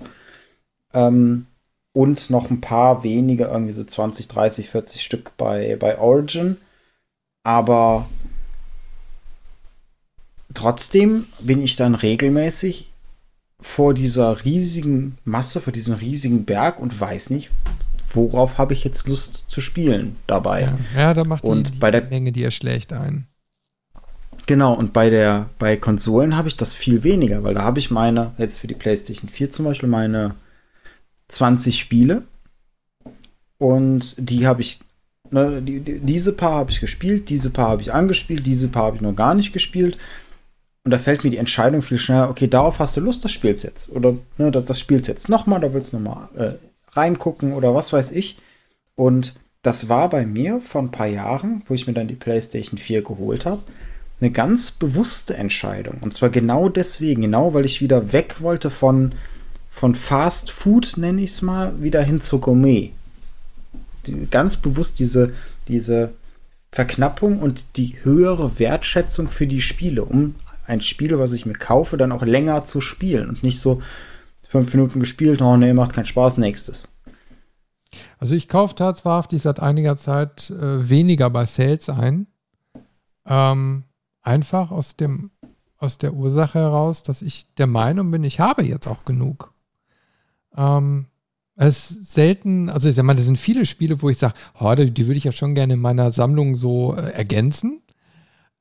Ähm, und noch ein paar wenige, irgendwie so 20, 30, 40 Stück bei, bei Origin. Aber trotzdem bin ich dann regelmäßig vor dieser riesigen Masse, vor diesem riesigen Berg und weiß nicht, worauf habe ich jetzt Lust zu spielen dabei. Ja, ja da macht und die, die bei der Menge, die er schlägt, ein. Genau, und bei der, bei Konsolen habe ich das viel weniger, weil da habe ich meine, jetzt für die PlayStation 4 zum Beispiel, meine 20 Spiele. Und die habe ich, ne, die, die, diese paar habe ich gespielt, diese paar habe ich angespielt, diese paar habe ich noch gar nicht gespielt. Und da fällt mir die Entscheidung viel schneller, okay, darauf hast du Lust, das spielst jetzt. Oder ne, das, das spielst jetzt nochmal, da willst du nochmal äh, reingucken oder was weiß ich. Und das war bei mir vor ein paar Jahren, wo ich mir dann die PlayStation 4 geholt habe, eine ganz bewusste Entscheidung. Und zwar genau deswegen, genau weil ich wieder weg wollte von, von Fast Food, nenne ich es mal, wieder hin zur Gourmet. Die, ganz bewusst diese, diese Verknappung und die höhere Wertschätzung für die Spiele, um ein Spiel, was ich mir kaufe, dann auch länger zu spielen und nicht so, fünf Minuten gespielt, oh nee, macht keinen Spaß, nächstes. Also ich kaufe tatsächlich seit einiger Zeit äh, weniger bei Sales ein. Ähm, einfach aus dem aus der Ursache heraus, dass ich der Meinung bin, ich habe jetzt auch genug. Ähm, es ist selten, also ich sag mal, das sind viele Spiele, wo ich sage, oh, die, die würde ich ja schon gerne in meiner Sammlung so äh, ergänzen.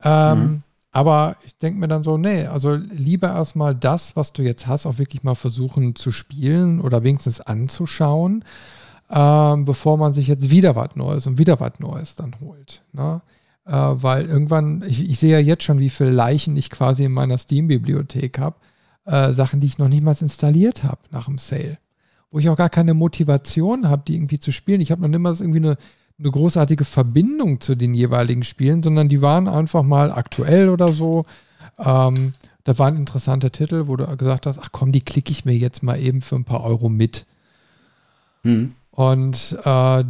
Ähm, mhm. Aber ich denke mir dann so, nee, also lieber erstmal das, was du jetzt hast, auch wirklich mal versuchen zu spielen oder wenigstens anzuschauen, ähm, bevor man sich jetzt wieder was Neues und wieder was Neues dann holt. Ne? Äh, weil irgendwann, ich, ich, sehe ja jetzt schon, wie viele Leichen ich quasi in meiner Steam-Bibliothek habe. Äh, Sachen, die ich noch niemals installiert habe nach dem Sale. Wo ich auch gar keine Motivation habe, die irgendwie zu spielen. Ich habe noch niemals irgendwie eine eine großartige Verbindung zu den jeweiligen Spielen, sondern die waren einfach mal aktuell oder so. Ähm, da waren interessante Titel, wo du gesagt hast, ach komm, die klicke ich mir jetzt mal eben für ein paar Euro mit. Hm. Und äh,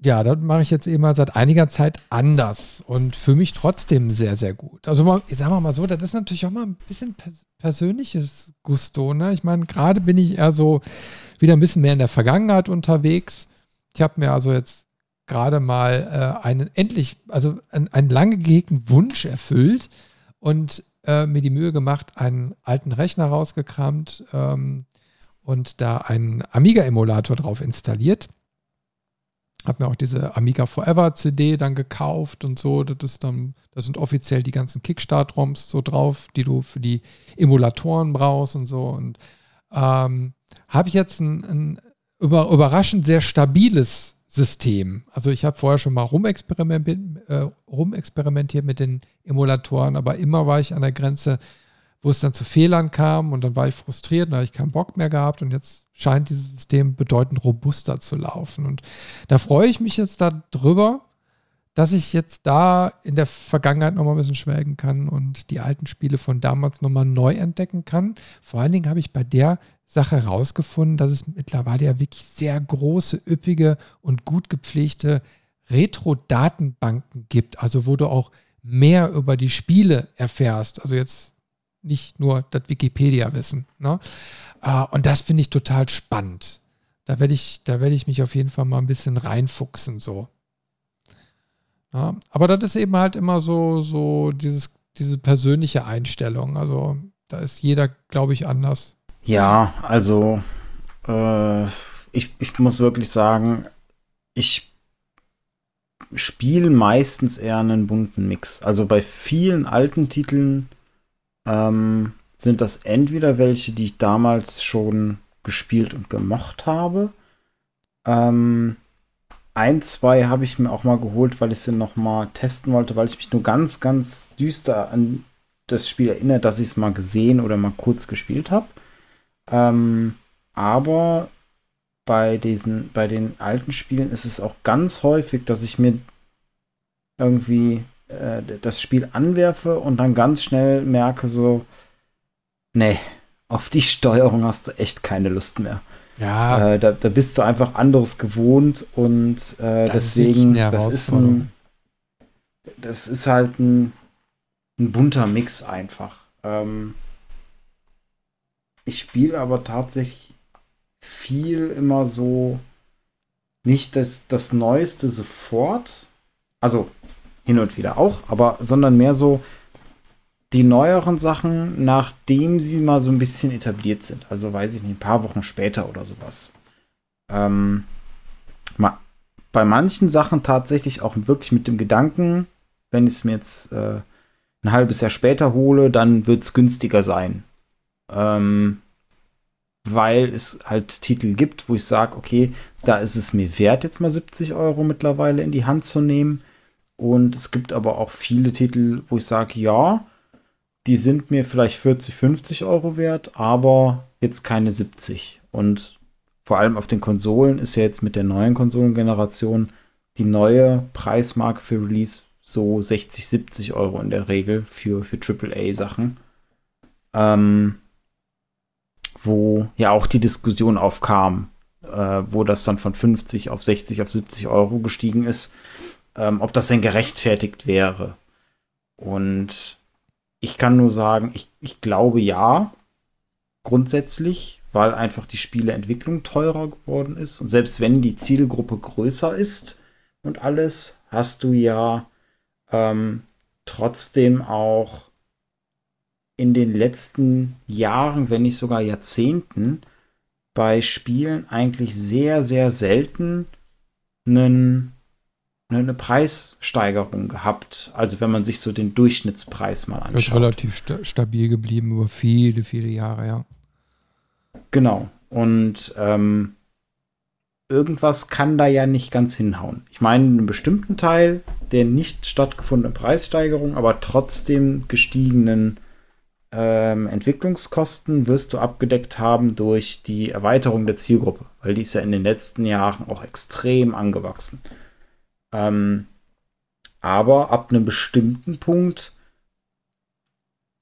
ja, das mache ich jetzt eben mal seit einiger Zeit anders und für mich trotzdem sehr, sehr gut. Also mal, sagen wir mal so, das ist natürlich auch mal ein bisschen persönliches Gusto. Ne? Ich meine, gerade bin ich eher so wieder ein bisschen mehr in der Vergangenheit unterwegs. Ich habe mir also jetzt gerade mal äh, einen endlich, also einen, lange gehegten Wunsch erfüllt und äh, mir die Mühe gemacht, einen alten Rechner rausgekramt ähm, und da einen Amiga-Emulator drauf installiert habe mir auch diese Amiga Forever CD dann gekauft und so. Das ist dann, da sind offiziell die ganzen Kickstart-ROMs so drauf, die du für die Emulatoren brauchst und so. Und ähm, habe ich jetzt ein, ein über, überraschend sehr stabiles System. Also ich habe vorher schon mal rumexperimentiert, äh, rumexperimentiert mit den Emulatoren, aber immer war ich an der Grenze, wo es dann zu Fehlern kam und dann war ich frustriert, da habe ich keinen Bock mehr gehabt und jetzt scheint dieses System bedeutend robuster zu laufen. Und da freue ich mich jetzt darüber, dass ich jetzt da in der Vergangenheit nochmal ein bisschen schwelgen kann und die alten Spiele von damals nochmal neu entdecken kann. Vor allen Dingen habe ich bei der Sache herausgefunden, dass es mittlerweile ja wirklich sehr große, üppige und gut gepflegte Retro-Datenbanken gibt, also wo du auch mehr über die Spiele erfährst. Also jetzt nicht nur das Wikipedia-Wissen. Ne? Uh, und das finde ich total spannend. Da werde ich, da ich mich auf jeden Fall mal ein bisschen reinfuchsen, so. Ja, aber das ist eben halt immer so, so dieses, diese persönliche Einstellung. Also da ist jeder, glaube ich, anders. Ja, also äh, ich, ich muss wirklich sagen, ich spiele meistens eher einen bunten Mix. Also bei vielen alten Titeln ähm, sind das entweder welche, die ich damals schon gespielt und gemocht habe. Ähm, ein, zwei habe ich mir auch mal geholt, weil ich sie noch mal testen wollte, weil ich mich nur ganz, ganz düster an das Spiel erinnere, dass ich es mal gesehen oder mal kurz gespielt habe. Ähm, aber bei diesen, bei den alten Spielen ist es auch ganz häufig, dass ich mir irgendwie äh, das Spiel anwerfe und dann ganz schnell merke so, nee, auf die Steuerung hast du echt keine Lust mehr. Ja. Äh, da, da, bist du einfach anderes gewohnt und äh, das deswegen, ist das ist ein, das ist halt ein, ein bunter Mix einfach. Ähm, ich spiele aber tatsächlich viel immer so nicht das, das Neueste sofort, also hin und wieder auch, aber sondern mehr so, die neueren Sachen, nachdem sie mal so ein bisschen etabliert sind. Also weiß ich nicht, ein paar Wochen später oder sowas. Ähm, ma bei manchen Sachen tatsächlich auch wirklich mit dem Gedanken, wenn ich es mir jetzt äh, ein halbes Jahr später hole, dann wird es günstiger sein. Ähm, weil es halt Titel gibt, wo ich sage, okay, da ist es mir wert, jetzt mal 70 Euro mittlerweile in die Hand zu nehmen. Und es gibt aber auch viele Titel, wo ich sage, ja, die sind mir vielleicht 40, 50 Euro wert, aber jetzt keine 70. Und vor allem auf den Konsolen ist ja jetzt mit der neuen Konsolengeneration die neue Preismarke für Release so 60, 70 Euro in der Regel für, für AAA-Sachen. Ähm, wo ja auch die Diskussion aufkam, äh, wo das dann von 50 auf 60 auf 70 Euro gestiegen ist, ähm, ob das denn gerechtfertigt wäre. Und ich kann nur sagen, ich, ich glaube ja, grundsätzlich, weil einfach die Spieleentwicklung teurer geworden ist. Und selbst wenn die Zielgruppe größer ist und alles, hast du ja ähm, trotzdem auch in den letzten Jahren, wenn nicht sogar Jahrzehnten, bei Spielen eigentlich sehr, sehr selten einen eine Preissteigerung gehabt. Also wenn man sich so den Durchschnittspreis mal anschaut. Ist relativ sta stabil geblieben über viele, viele Jahre, ja. Genau. Und ähm, irgendwas kann da ja nicht ganz hinhauen. Ich meine, einen bestimmten Teil der nicht stattgefundenen Preissteigerung, aber trotzdem gestiegenen ähm, Entwicklungskosten wirst du abgedeckt haben durch die Erweiterung der Zielgruppe, weil die ist ja in den letzten Jahren auch extrem angewachsen. Ähm, aber ab einem bestimmten Punkt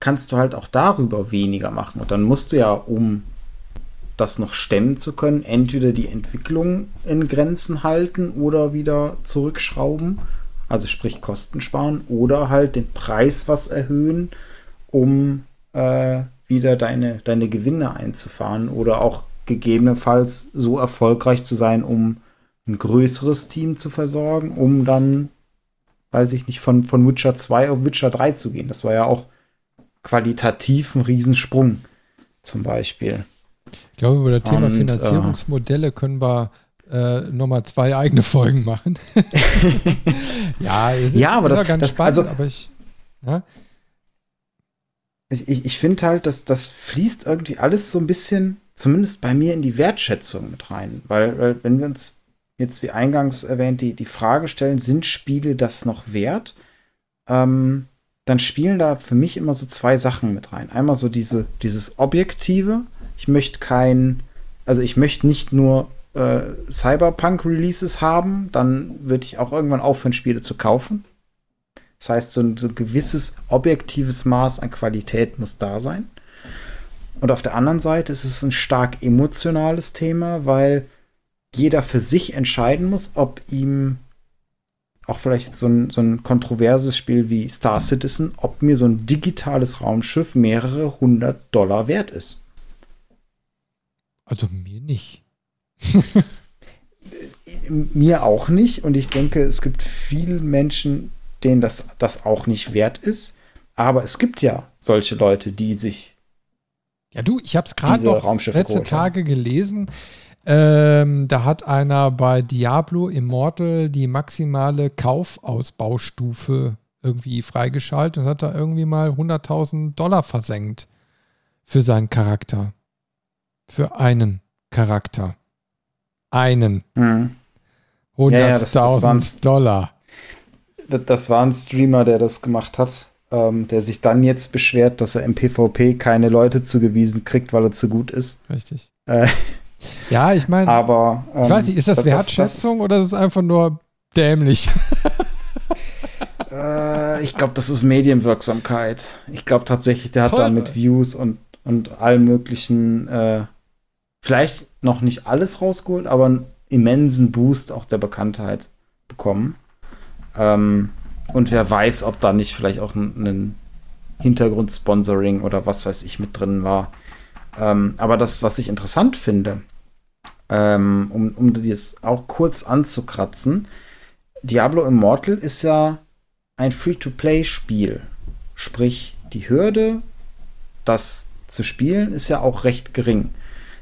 kannst du halt auch darüber weniger machen. Und dann musst du ja, um das noch stemmen zu können, entweder die Entwicklung in Grenzen halten oder wieder zurückschrauben, also sprich Kosten sparen, oder halt den Preis was erhöhen, um äh, wieder deine, deine Gewinne einzufahren oder auch gegebenenfalls so erfolgreich zu sein, um ein größeres Team zu versorgen, um dann, weiß ich nicht, von, von Witcher 2 auf Witcher 3 zu gehen. Das war ja auch qualitativ ein Riesensprung, zum Beispiel. Ich glaube, über das Thema Und, äh, Finanzierungsmodelle können wir äh, nochmal zwei eigene Folgen machen. ja, ist, ja, aber ist das, ganz das, spannend, also, aber ich. Ja? Ich, ich, ich finde halt, dass das fließt irgendwie alles so ein bisschen, zumindest bei mir, in die Wertschätzung mit rein. Weil, weil wenn wir uns jetzt wie eingangs erwähnt die, die Frage stellen, sind Spiele das noch wert? Ähm, dann spielen da für mich immer so zwei Sachen mit rein. Einmal so diese, dieses Objektive. Ich möchte kein, also ich möchte nicht nur äh, Cyberpunk-Releases haben, dann würde ich auch irgendwann aufhören, Spiele zu kaufen. Das heißt, so ein, so ein gewisses objektives Maß an Qualität muss da sein. Und auf der anderen Seite ist es ein stark emotionales Thema, weil jeder für sich entscheiden muss, ob ihm auch vielleicht so ein, so ein kontroverses Spiel wie Star Citizen, ob mir so ein digitales Raumschiff mehrere hundert Dollar wert ist. Also mir nicht. mir auch nicht. Und ich denke, es gibt viele Menschen, denen das, das auch nicht wert ist. Aber es gibt ja solche Leute, die sich. Ja, du, ich habe es gerade noch letzte Tage gelesen. Ähm, da hat einer bei Diablo Immortal die maximale Kaufausbaustufe irgendwie freigeschaltet und hat da irgendwie mal 100.000 Dollar versenkt für seinen Charakter. Für einen Charakter. Einen. Mhm. 100.000 ja, ja, Dollar. Das, das, war ein Streamer, der das gemacht hat, ähm, der sich dann jetzt beschwert, dass er im PvP keine Leute zugewiesen kriegt, weil er zu gut ist. Richtig. Äh, ja, ich meine, aber ähm, ich weiß nicht, ist das, das Wertschätzung das, oder ist es einfach nur dämlich? äh, ich glaube, das ist Medienwirksamkeit. Ich glaube tatsächlich, der hat Toll. da mit Views und, und allen möglichen, äh, vielleicht noch nicht alles rausgeholt, aber einen immensen Boost auch der Bekanntheit bekommen. Ähm, und wer weiß, ob da nicht vielleicht auch ein, Hintergrundsponsoring oder was weiß ich mit drin war. Ähm, aber das, was ich interessant finde, ähm, um, um das auch kurz anzukratzen, Diablo Immortal ist ja ein Free-to-Play-Spiel. Sprich, die Hürde, das zu spielen, ist ja auch recht gering.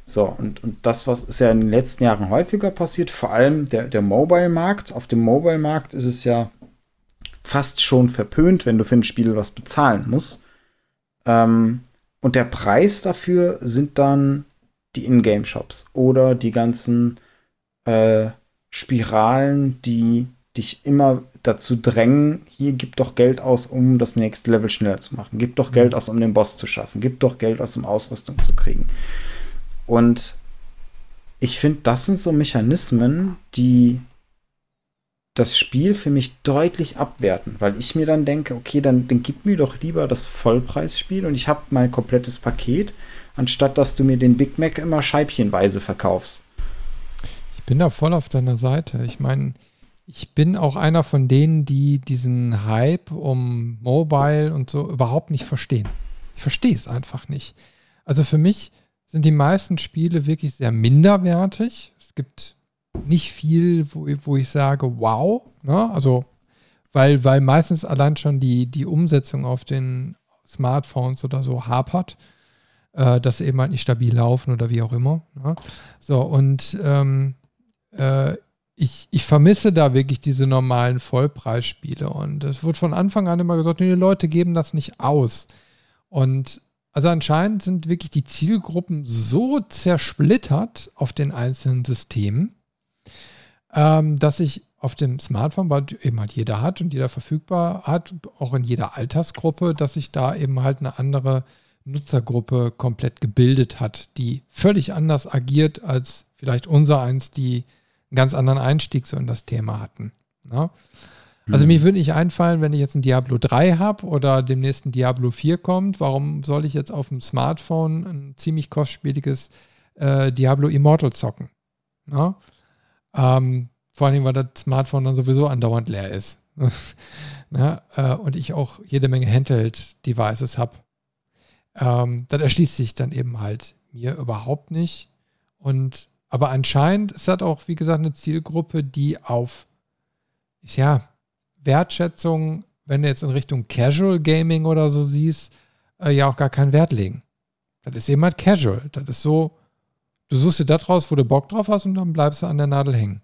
So, und, und das, was ist ja in den letzten Jahren häufiger passiert, vor allem der, der Mobile-Markt. Auf dem Mobile-Markt ist es ja fast schon verpönt, wenn du für ein Spiel was bezahlen musst. Ähm, und der Preis dafür sind dann die Ingame-Shops oder die ganzen äh, Spiralen, die dich immer dazu drängen, hier gib doch Geld aus, um das nächste Level schneller zu machen. Gib doch Geld mhm. aus, um den Boss zu schaffen. Gib doch Geld aus, um Ausrüstung zu kriegen. Und ich finde, das sind so Mechanismen, die das Spiel für mich deutlich abwerten, weil ich mir dann denke, okay, dann, dann gib mir doch lieber das Vollpreisspiel und ich habe mein komplettes Paket, anstatt dass du mir den Big Mac immer scheibchenweise verkaufst. Ich bin da voll auf deiner Seite. Ich meine, ich bin auch einer von denen, die diesen Hype um Mobile und so überhaupt nicht verstehen. Ich verstehe es einfach nicht. Also für mich sind die meisten Spiele wirklich sehr minderwertig. Es gibt nicht viel, wo, wo ich sage, wow. Ne? Also, weil, weil meistens allein schon die, die Umsetzung auf den Smartphones oder so hapert, äh, dass sie eben halt nicht stabil laufen oder wie auch immer. Ne? So, und ähm, äh, ich, ich vermisse da wirklich diese normalen Vollpreisspiele. Und es wird von Anfang an immer gesagt, nee, die Leute geben das nicht aus. Und also anscheinend sind wirklich die Zielgruppen so zersplittert auf den einzelnen Systemen, ähm, dass ich auf dem Smartphone, weil eben halt jeder hat und jeder verfügbar hat, auch in jeder Altersgruppe, dass sich da eben halt eine andere Nutzergruppe komplett gebildet hat, die völlig anders agiert als vielleicht unser eins, die einen ganz anderen Einstieg so in das Thema hatten. Ja? Also mir würde nicht einfallen, wenn ich jetzt ein Diablo 3 habe oder demnächst ein Diablo 4 kommt, warum soll ich jetzt auf dem Smartphone ein ziemlich kostspieliges äh, Diablo Immortal zocken. Ne? Ähm, vor allem, weil das Smartphone dann sowieso andauernd leer ist. ne? äh, und ich auch jede Menge Handheld-Devices habe. Ähm, das erschließt sich dann eben halt mir überhaupt nicht. Und aber anscheinend ist das auch, wie gesagt, eine Zielgruppe, die auf ja, Wertschätzung, wenn du jetzt in Richtung Casual Gaming oder so siehst, äh, ja auch gar keinen Wert legen. Das ist eben halt Casual. Das ist so, du suchst dir das raus, wo du Bock drauf hast und dann bleibst du an der Nadel hängen.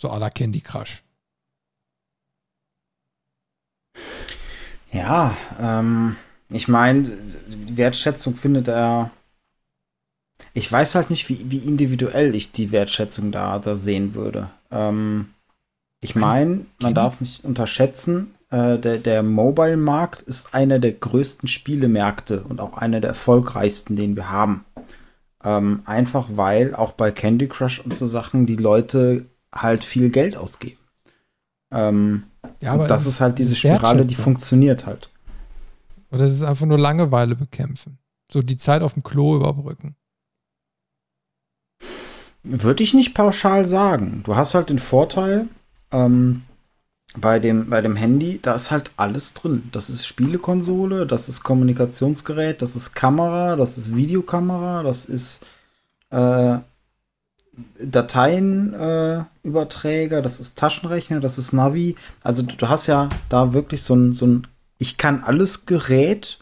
So à la Candy Crush. Ja, ähm, ich meine, Wertschätzung findet er. Ich weiß halt nicht, wie, wie individuell ich die Wertschätzung da, da sehen würde. Ähm, ich meine, man darf nicht unterschätzen, äh, der, der Mobile-Markt ist einer der größten Spielemärkte und auch einer der erfolgreichsten, den wir haben. Ähm, einfach weil auch bei Candy Crush und so Sachen die Leute halt viel Geld ausgeben. Ähm, ja, aber das ist halt diese Spirale, die funktioniert halt. Oder es ist einfach nur Langeweile bekämpfen. So die Zeit auf dem Klo überbrücken. Würde ich nicht pauschal sagen. Du hast halt den Vorteil, ähm, bei dem, bei dem Handy, da ist halt alles drin. Das ist Spielekonsole, das ist Kommunikationsgerät, das ist Kamera, das ist Videokamera, das ist äh, Dateienüberträger, äh, das ist Taschenrechner, das ist Navi. Also du, hast ja da wirklich so ein, so ein Ich kann alles Gerät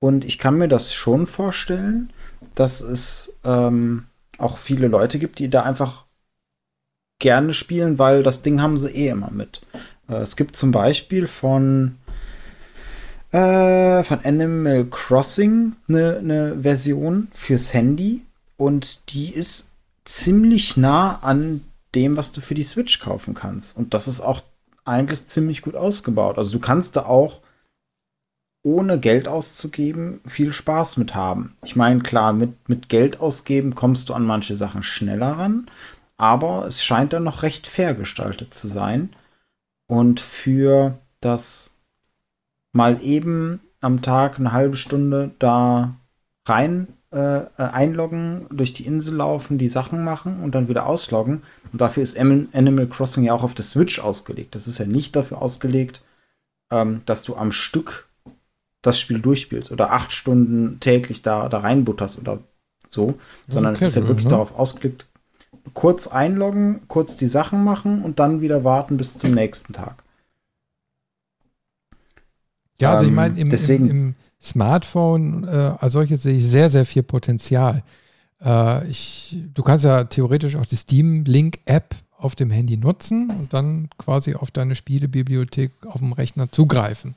und ich kann mir das schon vorstellen, dass es ähm, auch viele Leute gibt, die da einfach gerne spielen, weil das Ding haben sie eh immer mit. Äh, es gibt zum Beispiel von, äh, von Animal Crossing eine, eine Version fürs Handy und die ist ziemlich nah an dem, was du für die Switch kaufen kannst. Und das ist auch eigentlich ziemlich gut ausgebaut. Also du kannst da auch ohne Geld auszugeben viel Spaß mit haben. Ich meine, klar, mit, mit Geld ausgeben kommst du an manche Sachen schneller ran, aber es scheint dann noch recht fair gestaltet zu sein. Und für das mal eben am Tag eine halbe Stunde da rein äh, einloggen, durch die Insel laufen, die Sachen machen und dann wieder ausloggen. Und dafür ist Animal Crossing ja auch auf der Switch ausgelegt. Das ist ja nicht dafür ausgelegt, ähm, dass du am Stück das Spiel durchspielst oder acht Stunden täglich da, da reinbutterst oder so, sondern okay, es ist ja wirklich ne? darauf ausgelegt, kurz einloggen, kurz die Sachen machen und dann wieder warten bis zum nächsten Tag. Ja, also ich ähm, meine, im, im, im, Smartphone äh, als solches sehe ich sehr, sehr viel Potenzial. Äh, ich, du kannst ja theoretisch auch die Steam Link App auf dem Handy nutzen und dann quasi auf deine Spielebibliothek auf dem Rechner zugreifen.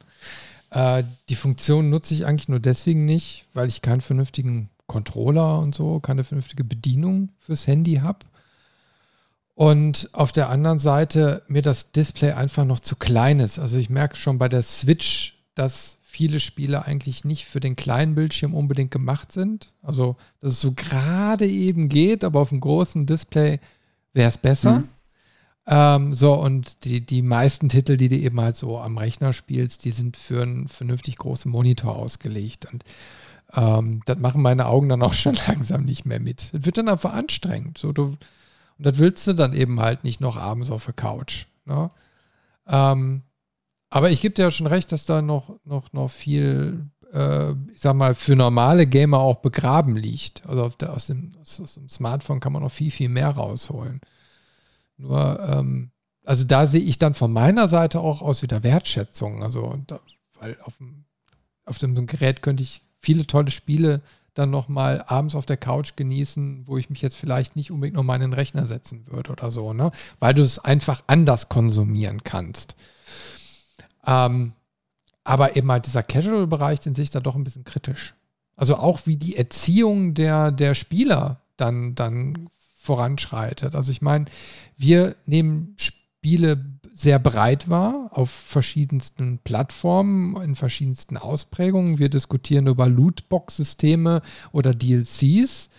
Äh, die Funktion nutze ich eigentlich nur deswegen nicht, weil ich keinen vernünftigen Controller und so, keine vernünftige Bedienung fürs Handy habe. Und auf der anderen Seite mir das Display einfach noch zu klein ist. Also ich merke schon bei der Switch, dass viele Spiele eigentlich nicht für den kleinen Bildschirm unbedingt gemacht sind. Also, dass es so gerade eben geht, aber auf dem großen Display wäre es besser. Mhm. Ähm, so, und die, die meisten Titel, die du eben halt so am Rechner spielst, die sind für einen vernünftig großen Monitor ausgelegt. Und ähm, das machen meine Augen dann auch schon langsam nicht mehr mit. Das wird dann einfach anstrengend. So, du, und das willst du dann eben halt nicht noch abends auf der Couch. Ne? Ähm, aber ich gebe dir ja schon recht, dass da noch, noch, noch viel, äh, ich sag mal, für normale Gamer auch begraben liegt. Also der, aus, dem, aus, dem, Smartphone kann man noch viel, viel mehr rausholen. Nur, ähm, also da sehe ich dann von meiner Seite auch aus wieder Wertschätzung. Also, da, weil auf dem, auf dem Gerät könnte ich viele tolle Spiele dann nochmal abends auf der Couch genießen, wo ich mich jetzt vielleicht nicht unbedingt noch mal in den Rechner setzen würde oder so, ne? Weil du es einfach anders konsumieren kannst. Ähm, aber eben halt dieser Casual-Bereich, den sehe ich da doch ein bisschen kritisch. Also auch wie die Erziehung der, der Spieler dann, dann voranschreitet. Also ich meine, wir nehmen Spiele sehr breit wahr auf verschiedensten Plattformen, in verschiedensten Ausprägungen. Wir diskutieren über Lootbox-Systeme oder DLCs.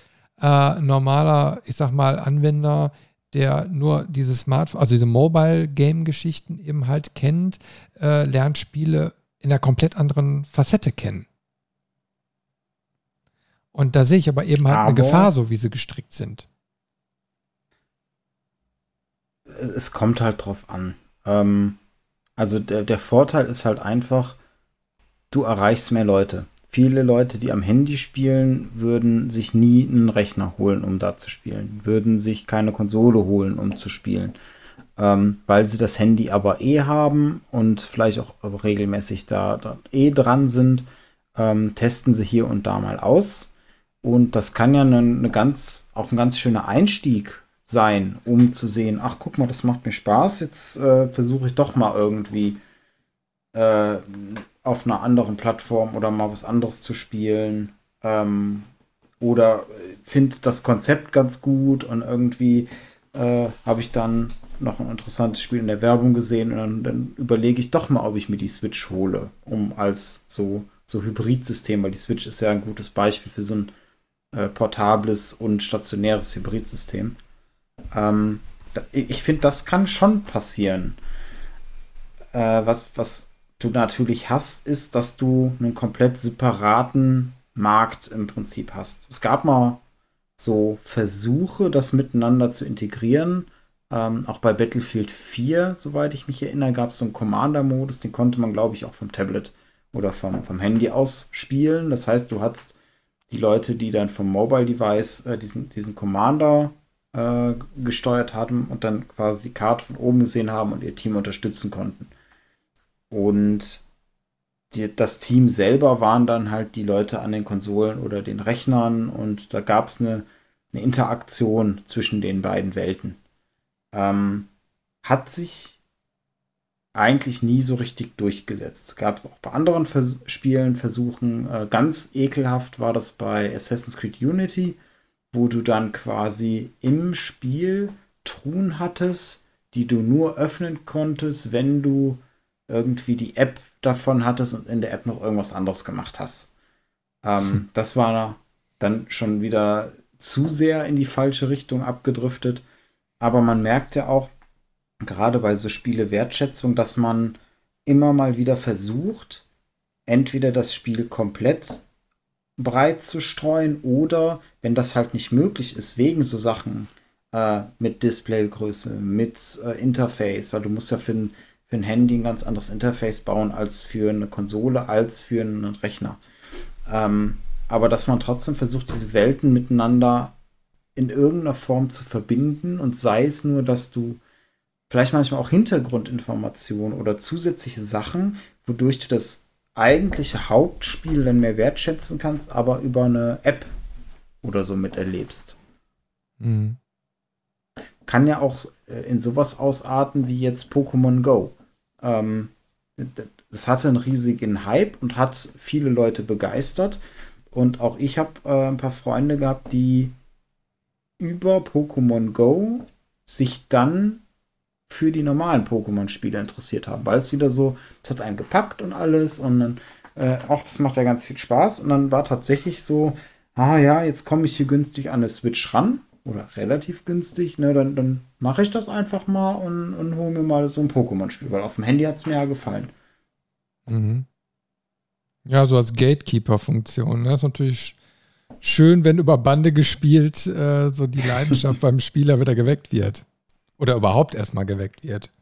Äh, normaler, ich sag mal, Anwender, der nur diese Smartphone, also diese Mobile-Game-Geschichten eben halt kennt, äh, lernt Spiele in einer komplett anderen Facette kennen. Und da sehe ich aber eben halt aber eine Gefahr, so wie sie gestrickt sind. Es kommt halt drauf an. Ähm, also der, der Vorteil ist halt einfach, du erreichst mehr Leute. Viele Leute, die am Handy spielen, würden sich nie einen Rechner holen, um da zu spielen, würden sich keine Konsole holen, um zu spielen, ähm, weil sie das Handy aber eh haben und vielleicht auch regelmäßig da, da eh dran sind, ähm, testen sie hier und da mal aus. Und das kann ja eine, eine ganz, auch ein ganz schöner Einstieg sein, um zu sehen, ach guck mal, das macht mir Spaß, jetzt äh, versuche ich doch mal irgendwie äh, auf einer anderen Plattform oder mal was anderes zu spielen. Ähm, oder finde das Konzept ganz gut und irgendwie äh, habe ich dann noch ein interessantes Spiel in der Werbung gesehen und dann, dann überlege ich doch mal, ob ich mir die Switch hole, um als so, so Hybridsystem, weil die Switch ist ja ein gutes Beispiel für so ein äh, portables und stationäres Hybridsystem. Ähm, ich finde, das kann schon passieren. Äh, was, was du natürlich hast, ist, dass du einen komplett separaten Markt im Prinzip hast. Es gab mal so Versuche, das miteinander zu integrieren. Ähm, auch bei Battlefield 4, soweit ich mich erinnere, gab es so einen Commander-Modus, den konnte man, glaube ich, auch vom Tablet oder vom, vom Handy aus spielen. Das heißt, du hattest die Leute, die dann vom Mobile-Device äh, diesen, diesen Commander äh, gesteuert haben und dann quasi die Karte von oben gesehen haben und ihr Team unterstützen konnten. Und die, das Team selber waren dann halt die Leute an den Konsolen oder den Rechnern und da gab es eine, eine, Interaktion zwischen den beiden Welten. Ähm, hat sich eigentlich nie so richtig durchgesetzt. Es gab auch bei anderen Vers Spielen Versuchen. Äh, ganz ekelhaft war das bei Assassin's Creed Unity, wo du dann quasi im Spiel Truhen hattest, die du nur öffnen konntest, wenn du irgendwie die App davon hattest und in der App noch irgendwas anderes gemacht hast. Ähm, hm. Das war dann schon wieder zu sehr in die falsche Richtung abgedriftet. Aber man merkt ja auch, gerade bei so Spiele Wertschätzung, dass man immer mal wieder versucht, entweder das Spiel komplett breit zu streuen oder wenn das halt nicht möglich ist, wegen so Sachen äh, mit Displaygröße, mit äh, Interface, weil du musst ja für ein für ein Handy ein ganz anderes Interface bauen als für eine Konsole, als für einen Rechner. Ähm, aber dass man trotzdem versucht, diese Welten miteinander in irgendeiner Form zu verbinden und sei es nur, dass du vielleicht manchmal auch Hintergrundinformationen oder zusätzliche Sachen, wodurch du das eigentliche Hauptspiel dann mehr wertschätzen kannst, aber über eine App oder so miterlebst. Mhm. Kann ja auch äh, in sowas ausarten wie jetzt Pokémon Go. Ähm, das hatte einen riesigen Hype und hat viele Leute begeistert. Und auch ich habe äh, ein paar Freunde gehabt, die über Pokémon Go sich dann für die normalen Pokémon-Spiele interessiert haben, weil es wieder so, es hat einen gepackt und alles und dann, äh, auch das macht ja ganz viel Spaß und dann war tatsächlich so, ah ja, jetzt komme ich hier günstig an eine Switch ran oder relativ günstig, ne, dann, dann mache ich das einfach mal und, und hole mir mal so ein Pokémon-Spiel, weil auf dem Handy hat es mir ja gefallen. Mhm. Ja, so als Gatekeeper-Funktion. Ne? Das ist natürlich schön, wenn über Bande gespielt äh, so die Leidenschaft beim Spieler wieder geweckt wird. Oder überhaupt erstmal geweckt wird.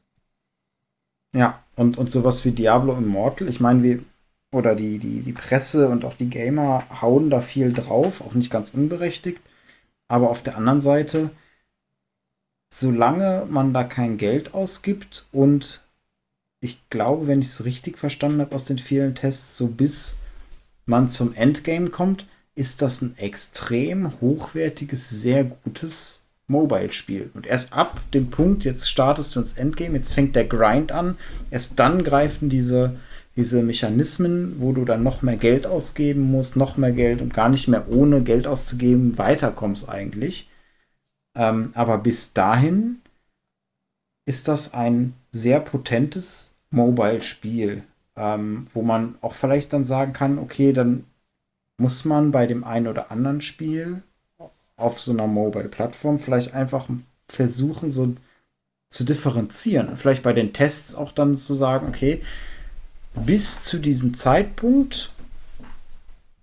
Ja, und, und sowas wie Diablo Immortal, ich meine, wir, oder die, die, die Presse und auch die Gamer hauen da viel drauf, auch nicht ganz unberechtigt. Aber auf der anderen Seite, solange man da kein Geld ausgibt und ich glaube, wenn ich es richtig verstanden habe aus den vielen Tests, so bis man zum Endgame kommt, ist das ein extrem hochwertiges, sehr gutes Mobile-Spiel. Und erst ab dem Punkt, jetzt startest du ins Endgame, jetzt fängt der Grind an, erst dann greifen diese diese Mechanismen, wo du dann noch mehr Geld ausgeben musst, noch mehr Geld und gar nicht mehr ohne Geld auszugeben weiterkommst eigentlich. Ähm, aber bis dahin ist das ein sehr potentes Mobile-Spiel, ähm, wo man auch vielleicht dann sagen kann, okay, dann muss man bei dem einen oder anderen Spiel auf so einer Mobile-Plattform vielleicht einfach versuchen, so zu differenzieren. Vielleicht bei den Tests auch dann zu sagen, okay, bis zu diesem Zeitpunkt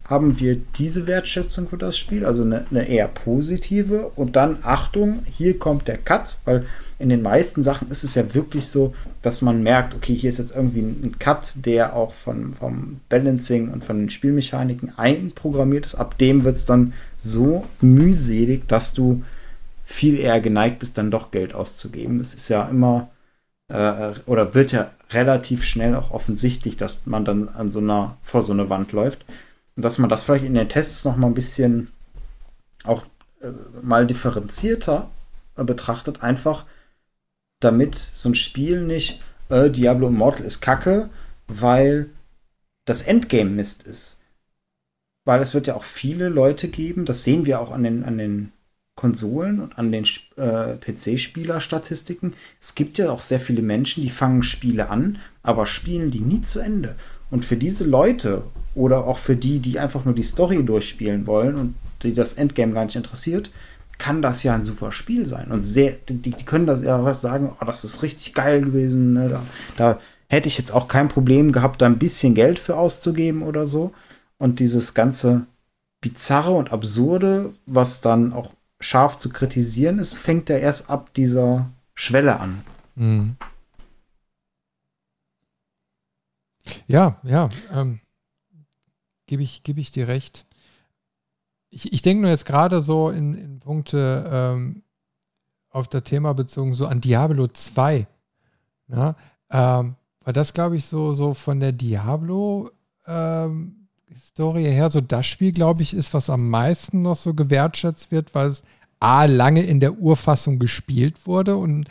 haben wir diese Wertschätzung für das Spiel, also eine, eine, eher positive. Und dann, Achtung, hier kommt der Cut, weil in den meisten Sachen ist es ja wirklich so, dass man merkt, okay, hier ist jetzt irgendwie ein, Cut, der auch von, vom Balancing und von den Spielmechaniken einprogrammiert ist. Ab dem wird es dann so mühselig, dass du viel eher geneigt bist, dann doch Geld auszugeben. Das ist ja immer äh, oder wird ja relativ schnell auch offensichtlich, dass man dann an so einer, vor so eine Wand läuft. Dass man das vielleicht in den Tests noch mal ein bisschen auch äh, mal differenzierter äh, betrachtet, einfach damit so ein Spiel nicht äh, Diablo Immortal ist kacke, weil das Endgame Mist ist. Weil es wird ja auch viele Leute geben, das sehen wir auch an den, an den Konsolen und an den äh, PC-Spieler-Statistiken. Es gibt ja auch sehr viele Menschen, die fangen Spiele an, aber spielen die nie zu Ende. Und für diese Leute oder auch für die, die einfach nur die Story durchspielen wollen und die das Endgame gar nicht interessiert, kann das ja ein super Spiel sein. Und sehr, die, die können das ja sagen, oh, das ist richtig geil gewesen. Ne? Da, da hätte ich jetzt auch kein Problem gehabt, da ein bisschen Geld für auszugeben oder so. Und dieses ganze Bizarre und Absurde, was dann auch scharf zu kritisieren ist, fängt ja erst ab dieser Schwelle an. Mhm. Ja, ja, ähm, gebe ich, geb ich dir recht. Ich, ich denke nur jetzt gerade so in, in Punkte ähm, auf das Thema bezogen, so an Diablo 2. Ja, ähm, weil das, glaube ich, so, so von der Diablo ähm, her, so das Spiel, glaube ich, ist, was am meisten noch so gewertschätzt wird, weil es A, lange in der Urfassung gespielt wurde und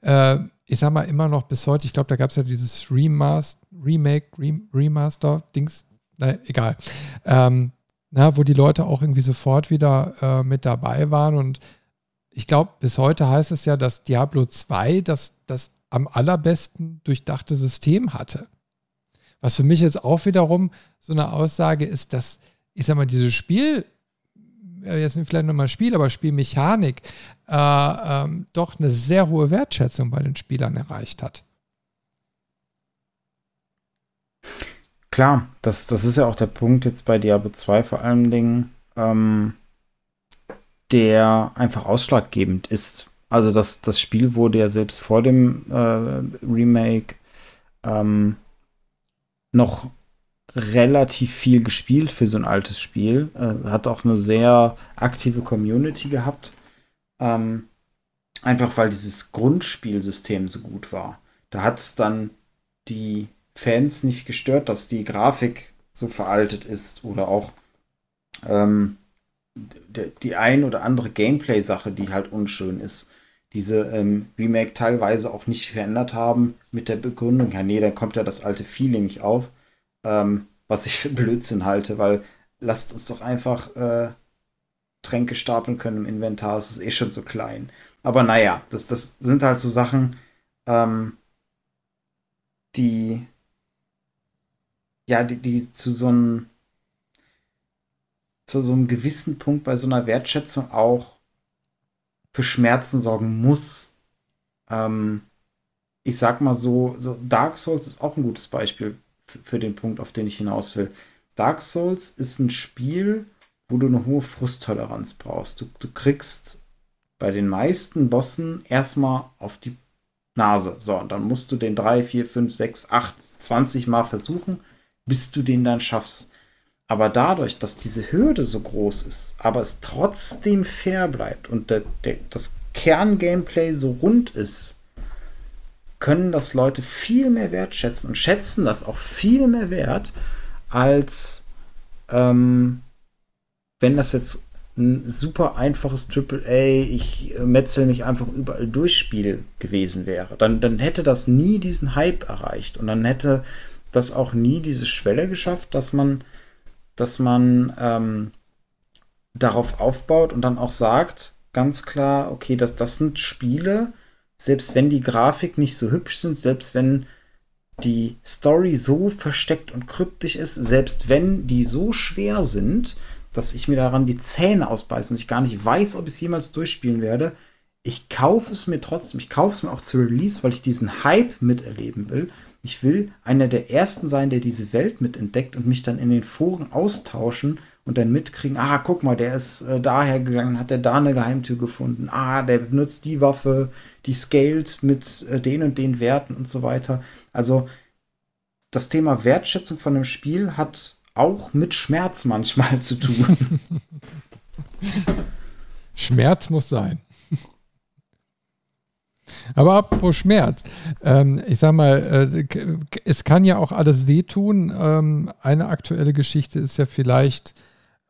äh, ich sag mal immer noch bis heute, ich glaube, da gab es ja dieses Remaster, Remake, Remaster, Dings, na, egal. Ähm, na, wo die Leute auch irgendwie sofort wieder äh, mit dabei waren. Und ich glaube, bis heute heißt es ja, dass Diablo 2 das, das am allerbesten durchdachte System hatte. Was für mich jetzt auch wiederum so eine Aussage ist, dass, ich sag mal, dieses Spiel, äh, jetzt nicht vielleicht nochmal Spiel, aber Spielmechanik, äh, ähm, doch eine sehr hohe Wertschätzung bei den Spielern erreicht hat. Klar, das, das ist ja auch der Punkt jetzt bei Diablo 2 vor allen Dingen, ähm, der einfach ausschlaggebend ist. Also das, das Spiel wurde ja selbst vor dem äh, Remake ähm, noch relativ viel gespielt für so ein altes Spiel. Äh, hat auch eine sehr aktive Community gehabt. Ähm, einfach weil dieses Grundspielsystem so gut war. Da hat es dann die Fans nicht gestört, dass die Grafik so veraltet ist oder auch ähm, die ein oder andere Gameplay-Sache, die halt unschön ist. Diese ähm, Remake teilweise auch nicht verändert haben mit der Begründung, ja, nee, dann kommt ja das alte Feeling nicht auf ähm, was ich für Blödsinn halte, weil lasst uns doch einfach äh, Tränke stapeln können im Inventar, es ist eh schon so klein. Aber naja, das, das sind halt so Sachen, ähm, die, ja, die, die zu so einem, zu so einem gewissen Punkt bei so einer Wertschätzung auch für Schmerzen sorgen muss. Ähm, ich sag mal so, so, Dark Souls ist auch ein gutes Beispiel für den Punkt, auf den ich hinaus will. Dark Souls ist ein Spiel, wo du eine hohe Frusttoleranz brauchst. Du, du kriegst bei den meisten Bossen erstmal auf die Nase. So, und dann musst du den 3, 4, 5, 6, 8, 20 Mal versuchen, bis du den dann schaffst. Aber dadurch, dass diese Hürde so groß ist, aber es trotzdem fair bleibt und der, der, das Kerngameplay so rund ist, können das Leute viel mehr wertschätzen und schätzen das auch viel mehr wert, als ähm, wenn das jetzt ein super einfaches AAA, ich metzel mich einfach überall durch Spiel gewesen wäre. Dann, dann hätte das nie diesen Hype erreicht und dann hätte das auch nie diese Schwelle geschafft, dass man, dass man ähm, darauf aufbaut und dann auch sagt, ganz klar, okay, das, das sind Spiele, selbst wenn die Grafik nicht so hübsch sind, selbst wenn die Story so versteckt und kryptisch ist, selbst wenn die so schwer sind, dass ich mir daran die Zähne ausbeiße und ich gar nicht weiß, ob ich es jemals durchspielen werde, ich kaufe es mir trotzdem. Ich kaufe es mir auch zu Release, weil ich diesen Hype miterleben will, Ich will einer der Ersten sein, der diese Welt mitentdeckt und mich dann in den Foren austauschen und dann mitkriegen, ah, guck mal, der ist äh, daher gegangen, hat der da eine Geheimtür gefunden, ah, der benutzt die Waffe, die scaled mit äh, den und den Werten und so weiter. Also das Thema Wertschätzung von einem Spiel hat auch mit Schmerz manchmal zu tun. Schmerz muss sein. Aber apropos Schmerz, ähm, ich sag mal, äh, es kann ja auch alles wehtun. Ähm, eine aktuelle Geschichte ist ja vielleicht,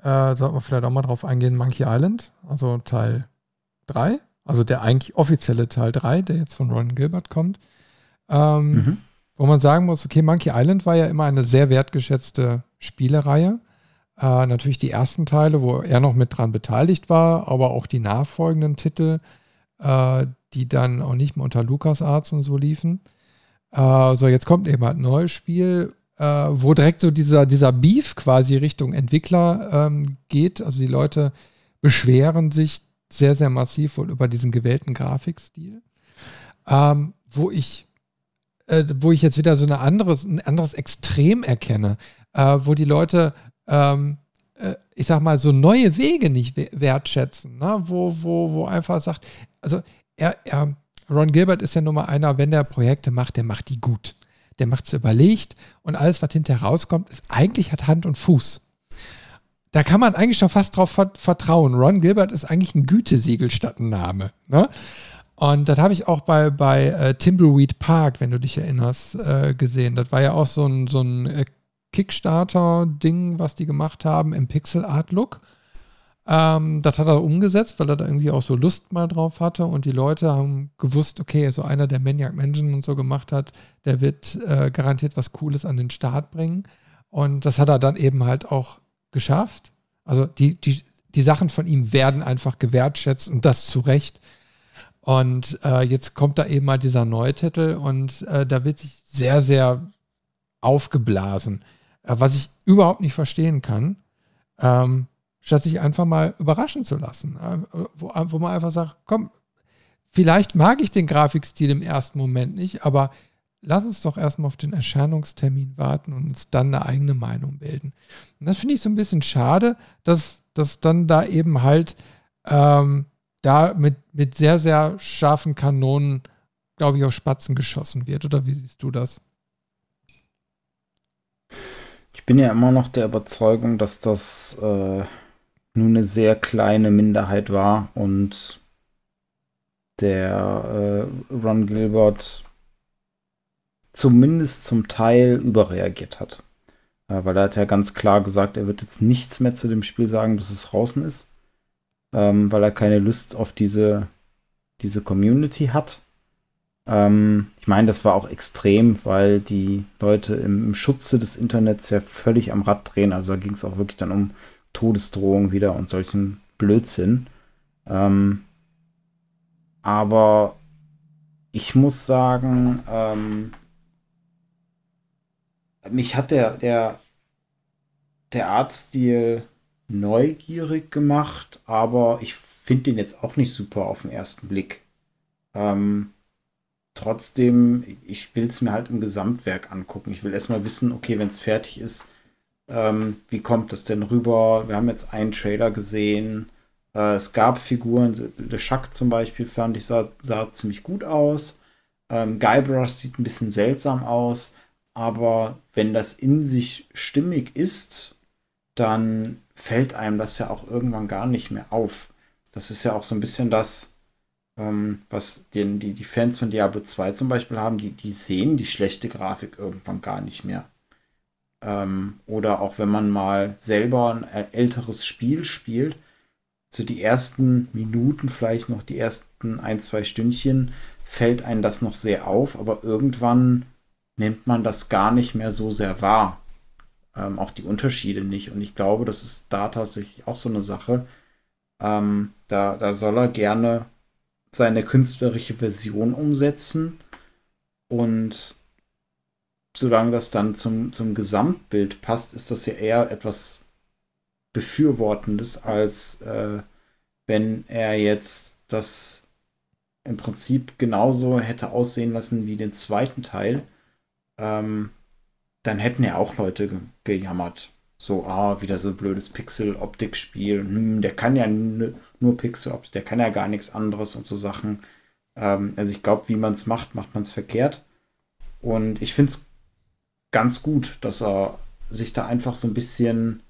äh, sollten wir vielleicht auch mal drauf eingehen, Monkey Island, also Teil 3, also der eigentlich offizielle Teil 3, der jetzt von Ron Gilbert kommt. Ähm, mhm. Wo man sagen muss, okay, Monkey Island war ja immer eine sehr wertgeschätzte Spielereihe. Äh, natürlich die ersten Teile, wo er noch mit dran beteiligt war, aber auch die nachfolgenden Titel, äh, die dann auch nicht mehr unter LucasArts und so liefen. Äh, so, jetzt kommt eben halt ein neues Spiel, äh, wo direkt so dieser, dieser Beef quasi Richtung Entwickler ähm, geht. Also die Leute beschweren sich sehr, sehr massiv wohl über diesen gewählten Grafikstil. Ähm, wo ich äh, wo ich jetzt wieder so eine anderes, ein anderes Extrem erkenne, äh, wo die Leute, ähm, äh, ich sag mal, so neue Wege nicht wertschätzen, ne? wo, wo, wo einfach sagt, also er, er, Ron Gilbert ist ja nun mal einer, wenn der Projekte macht, der macht die gut. Der macht es überlegt und alles, was hinterher rauskommt, ist eigentlich hat Hand und Fuß. Da kann man eigentlich schon fast drauf vertrauen. Ron Gilbert ist eigentlich ein Gütesiegel statt ein Name. Ne? Und das habe ich auch bei, bei äh, Timbleweed Park, wenn du dich erinnerst, äh, gesehen. Das war ja auch so ein, so ein äh, Kickstarter-Ding, was die gemacht haben im Pixel-Art-Look. Ähm, das hat er umgesetzt, weil er da irgendwie auch so Lust mal drauf hatte und die Leute haben gewusst, okay, so einer, der Maniac Mansion und so gemacht hat, der wird äh, garantiert was Cooles an den Start bringen. Und das hat er dann eben halt auch geschafft. Also die, die, die Sachen von ihm werden einfach gewertschätzt und das zu Recht. Und äh, jetzt kommt da eben mal dieser neue Titel und äh, da wird sich sehr, sehr aufgeblasen, äh, was ich überhaupt nicht verstehen kann, ähm, statt sich einfach mal überraschen zu lassen. Wo, wo man einfach sagt, komm, vielleicht mag ich den Grafikstil im ersten Moment nicht, aber lass uns doch erstmal auf den Erscheinungstermin warten und uns dann eine eigene Meinung bilden. Und das finde ich so ein bisschen schade, dass, dass dann da eben halt ähm, da mit, mit sehr, sehr scharfen Kanonen, glaube ich, auf Spatzen geschossen wird. Oder wie siehst du das? Ich bin ja immer noch der Überzeugung, dass das äh, nur eine sehr kleine Minderheit war und der äh, Ron Gilbert zumindest zum Teil überreagiert hat. Äh, weil er hat ja ganz klar gesagt, er wird jetzt nichts mehr zu dem Spiel sagen, bis es draußen ist ähm, weil er keine Lust auf diese, diese Community hat. Ähm, ich meine, das war auch extrem, weil die Leute im, im Schutze des Internets ja völlig am Rad drehen. Also da ging es auch wirklich dann um Todesdrohungen wieder und solchen Blödsinn. Ähm, aber ich muss sagen, ähm, mich hat der, der, der Artstil neugierig gemacht, aber ich finde den jetzt auch nicht super auf den ersten Blick. Ähm, trotzdem, ich will es mir halt im Gesamtwerk angucken. Ich will erstmal wissen, okay, wenn es fertig ist, ähm, wie kommt das denn rüber? Wir haben jetzt einen Trailer gesehen. Äh, es gab Figuren, Le Schack zum Beispiel, fand ich, sah, sah ziemlich gut aus. Ähm, Guybrush sieht ein bisschen seltsam aus, aber wenn das in sich stimmig ist, dann fällt einem das ja auch irgendwann gar nicht mehr auf. Das ist ja auch so ein bisschen das, ähm, was den, die, die Fans von Diablo 2 zum Beispiel haben, die, die sehen die schlechte Grafik irgendwann gar nicht mehr. Ähm, oder auch wenn man mal selber ein älteres Spiel spielt, so die ersten Minuten, vielleicht noch die ersten ein, zwei Stündchen, fällt einem das noch sehr auf, aber irgendwann nimmt man das gar nicht mehr so sehr wahr ähm, auch die Unterschiede nicht. Und ich glaube, das ist da tatsächlich auch so eine Sache. Ähm, da, da soll er gerne seine künstlerische Version umsetzen. Und solange das dann zum, zum Gesamtbild passt, ist das ja eher etwas Befürwortendes, als äh, wenn er jetzt das im Prinzip genauso hätte aussehen lassen wie den zweiten Teil ähm, dann hätten ja auch Leute ge gejammert. So, ah, wieder so ein blödes Pixel-Optik-Spiel. Hm, der kann ja nur Pixel-Optik, der kann ja gar nichts anderes und so Sachen. Ähm, also ich glaube, wie man es macht, macht man es verkehrt. Und ich finde es ganz gut, dass er sich da einfach so ein bisschen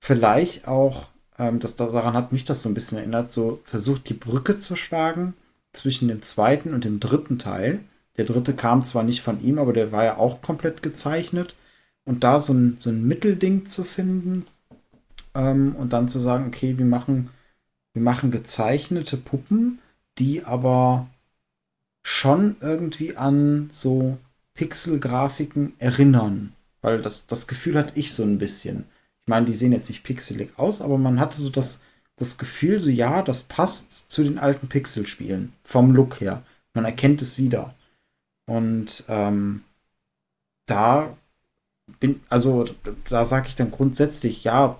vielleicht auch, ähm, das, daran hat mich das so ein bisschen erinnert, so versucht die Brücke zu schlagen zwischen dem zweiten und dem dritten Teil. Der dritte kam zwar nicht von ihm, aber der war ja auch komplett gezeichnet. Und da so ein, so ein Mittelding zu finden ähm, und dann zu sagen, okay, wir machen, wir machen gezeichnete Puppen, die aber schon irgendwie an so Pixel-Grafiken erinnern. Weil das, das Gefühl hatte ich so ein bisschen. Ich meine, die sehen jetzt nicht pixelig aus, aber man hatte so das, das Gefühl, so ja, das passt zu den alten Pixel-Spielen. Vom Look her. Man erkennt es wieder. Und ähm, da bin, also da sage ich dann grundsätzlich, ja,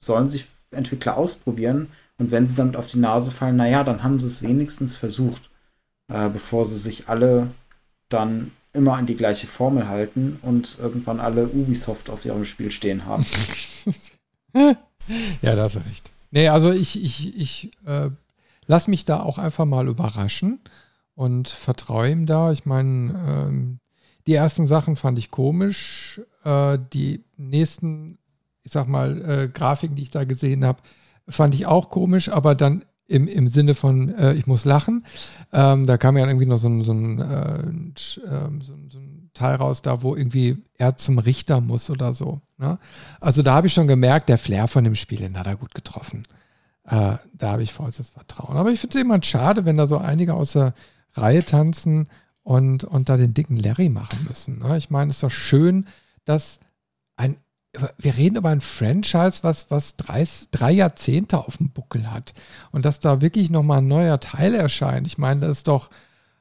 sollen sich Entwickler ausprobieren und wenn sie damit auf die Nase fallen, naja, dann haben sie es wenigstens versucht, äh, bevor sie sich alle dann immer an die gleiche Formel halten und irgendwann alle Ubisoft auf ihrem Spiel stehen haben. ja, da hast du recht. Nee, also ich, ich, ich äh, lass mich da auch einfach mal überraschen und vertraue ihm da. Ich meine, ähm, die ersten Sachen fand ich komisch. Äh, die nächsten, ich sag mal, äh, Grafiken, die ich da gesehen habe, fand ich auch komisch, aber dann im, im Sinne von, äh, ich muss lachen. Ähm, da kam ja irgendwie noch so ein, so, ein, äh, ähm, so, so ein, Teil raus, da wo irgendwie er zum Richter muss oder so. Ne? Also da habe ich schon gemerkt, der Flair von dem Spiel, den hat er gut getroffen. Äh, da habe ich vollstes Vertrauen. Aber ich finde es immer schade, wenn da so einige aus der Reihe tanzen und, und da den dicken Larry machen müssen. Ne? Ich meine, es ist doch schön, dass ein wir reden über ein Franchise, was, was drei, drei Jahrzehnte auf dem Buckel hat. Und dass da wirklich nochmal ein neuer Teil erscheint. Ich meine, das ist doch,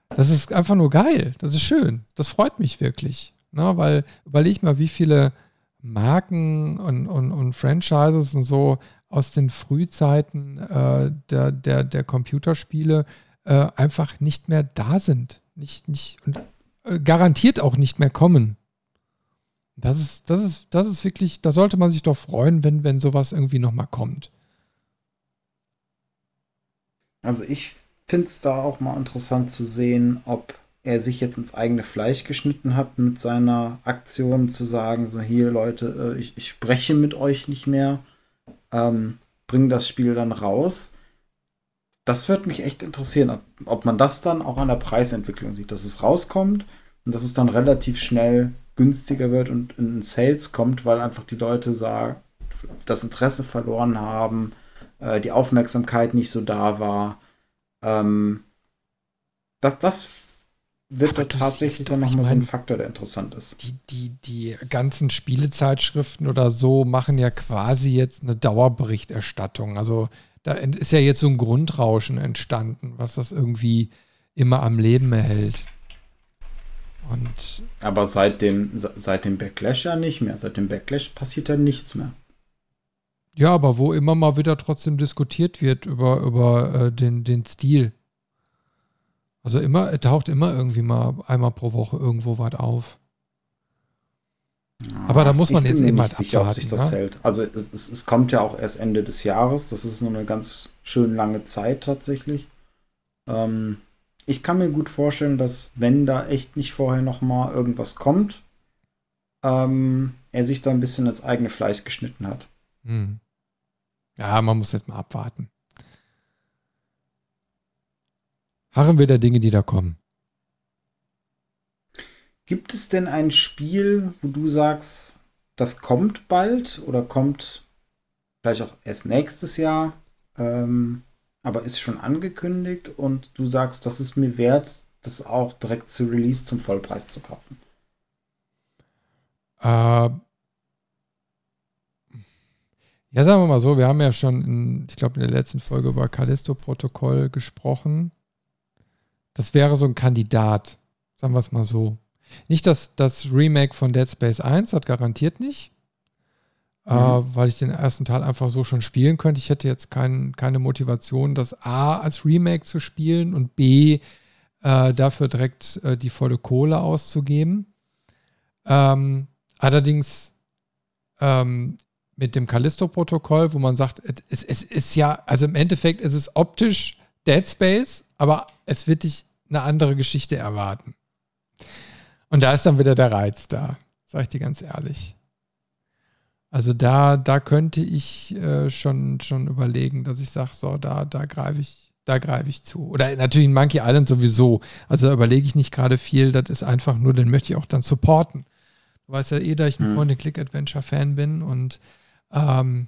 das ist einfach nur geil. Das ist schön. Das freut mich wirklich. Ne? Weil überleg mal, wie viele Marken und, und, und Franchises und so aus den Frühzeiten äh, der, der, der Computerspiele äh, einfach nicht mehr da sind. Nicht, nicht, und äh, garantiert auch nicht mehr kommen. Das ist, das ist, das ist wirklich, da sollte man sich doch freuen, wenn, wenn sowas irgendwie nochmal kommt. Also ich finde es da auch mal interessant zu sehen, ob er sich jetzt ins eigene Fleisch geschnitten hat mit seiner Aktion zu sagen, so hier Leute, äh, ich, ich spreche mit euch nicht mehr, ähm, bring das Spiel dann raus. Das wird mich echt interessieren, ob, ob man das dann auch an der Preisentwicklung sieht, dass es rauskommt und dass es dann relativ schnell günstiger wird und in Sales kommt, weil einfach die Leute sagen, das Interesse verloren haben, äh, die Aufmerksamkeit nicht so da war. Ähm, das, das wird da tatsächlich dann nochmal so ein Faktor, der interessant ist. Die, die, die ganzen Spielezeitschriften oder so machen ja quasi jetzt eine Dauerberichterstattung. Also da ist ja jetzt so ein Grundrauschen entstanden, was das irgendwie immer am Leben erhält. Und Aber seit dem, seit dem Backlash ja nicht mehr. Seit dem Backlash passiert ja nichts mehr. Ja, aber wo immer mal wieder trotzdem diskutiert wird über, über äh, den, den Stil. Also immer, taucht immer irgendwie mal einmal pro Woche irgendwo was auf. aber da muss man jetzt eben halt sicher, abwarten, ob sich das ja? hält. Also es, es, es, kommt ja auch erst Ende des Jahres. Das ist nur eine ganz schön lange Zeit tatsächlich. Ähm, ich kann mir gut vorstellen, dass wenn da echt nicht vorher noch mal irgendwas kommt, ähm, er sich da ein bisschen ins eigene Fleisch geschnitten hat. Hm. Ja, man muss jetzt mal abwarten. Harren wir der Dinge, die da kommen. Gibt es denn ein Spiel, wo du sagst, das kommt bald oder kommt vielleicht auch erst nächstes Jahr? Ähm, aber ist schon angekündigt und du sagst, das ist mir wert, das auch direkt zu Release zum Vollpreis zu kaufen. Äh, ja, sagen wir mal so, wir haben ja schon, in, ich glaube, in der letzten Folge über Callisto-Protokoll gesprochen. Das wäre so ein Kandidat, sagen wir es mal so. Nicht das, das Remake von Dead Space 1, das garantiert nicht äh, mhm. weil ich den ersten Teil einfach so schon spielen könnte. Ich hätte jetzt kein, keine Motivation, das A als Remake zu spielen und B äh, dafür direkt äh, die volle Kohle auszugeben. Ähm, allerdings ähm, mit dem Callisto-Protokoll, wo man sagt, es, es ist ja, also im Endeffekt ist es optisch Dead Space, aber es wird dich eine andere Geschichte erwarten. Und da ist dann wieder der Reiz da, sag ich dir ganz ehrlich. Also da, da könnte ich äh, schon, schon überlegen, dass ich sage, so, da, da greife ich, da greife ich zu. Oder natürlich in Monkey Island sowieso. Also da überlege ich nicht gerade viel, das ist einfach nur, den möchte ich auch dann supporten. Du weißt ja eh, dass ich ein mhm. Point-Click-Adventure-Fan bin und ähm,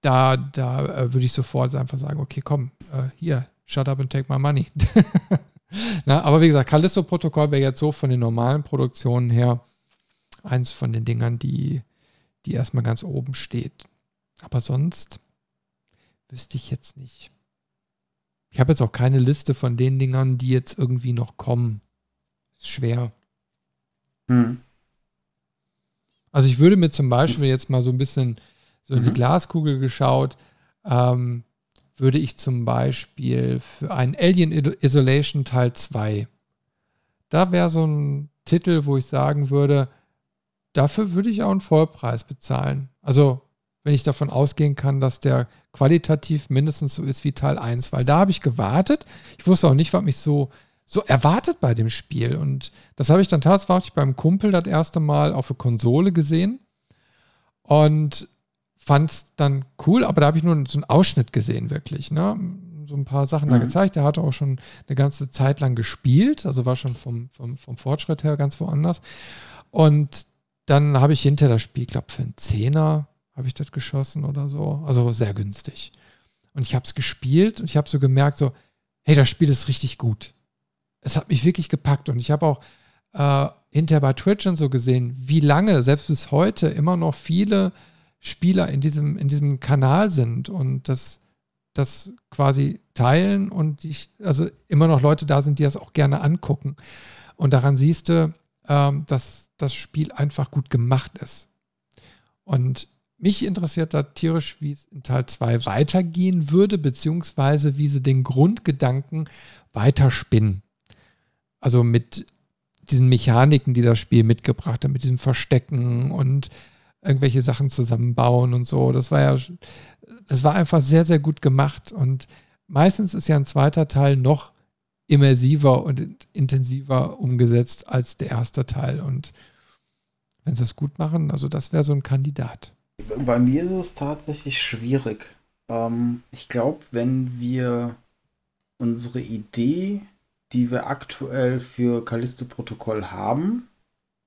da, da äh, würde ich sofort einfach sagen, okay, komm, äh, hier, shut up and take my money. Na, aber wie gesagt, Callisto-Protokoll wäre jetzt so von den normalen Produktionen her eins von den Dingern, die, die erstmal ganz oben steht. Aber sonst wüsste ich jetzt nicht. Ich habe jetzt auch keine Liste von den Dingern, die jetzt irgendwie noch kommen. Ist schwer. Hm. Also ich würde mir zum Beispiel jetzt mal so ein bisschen so in die mhm. Glaskugel geschaut, ähm, würde ich zum Beispiel für einen Alien Isolation Teil 2, da wäre so ein Titel, wo ich sagen würde, dafür würde ich auch einen Vollpreis bezahlen. Also wenn ich davon ausgehen kann, dass der qualitativ mindestens so ist wie Teil 1, weil da habe ich gewartet. Ich wusste auch nicht, was mich so, so erwartet bei dem Spiel. Und das habe ich dann tatsächlich beim Kumpel das erste Mal auf der Konsole gesehen. Und fand es dann cool, aber da habe ich nur so einen Ausschnitt gesehen, wirklich. Ne? So ein paar Sachen mhm. da gezeigt. Der hatte auch schon eine ganze Zeit lang gespielt, also war schon vom, vom, vom Fortschritt her ganz woanders. Und dann habe ich hinter das Spiel, glaube für einen Zehner habe ich das geschossen oder so. Also sehr günstig. Und ich habe es gespielt und ich habe so gemerkt, so, hey, das Spiel ist richtig gut. Es hat mich wirklich gepackt und ich habe auch äh, hinterher bei Twitch und so gesehen, wie lange, selbst bis heute, immer noch viele Spieler in diesem, in diesem Kanal sind und das, das quasi teilen und ich, also immer noch Leute da sind, die das auch gerne angucken. Und daran siehst du, ähm, dass das Spiel einfach gut gemacht ist. Und mich interessiert da tierisch, wie es in Teil 2 weitergehen würde, beziehungsweise wie sie den Grundgedanken weiterspinnen. Also mit diesen Mechaniken, die das Spiel mitgebracht hat, mit diesem Verstecken und irgendwelche Sachen zusammenbauen und so. Das war ja, das war einfach sehr, sehr gut gemacht. Und meistens ist ja ein zweiter Teil noch immersiver und intensiver umgesetzt als der erste Teil. Und wenn sie es gut machen, also das wäre so ein Kandidat. Bei mir ist es tatsächlich schwierig. Ähm, ich glaube, wenn wir unsere Idee, die wir aktuell für Callisto-Protokoll haben,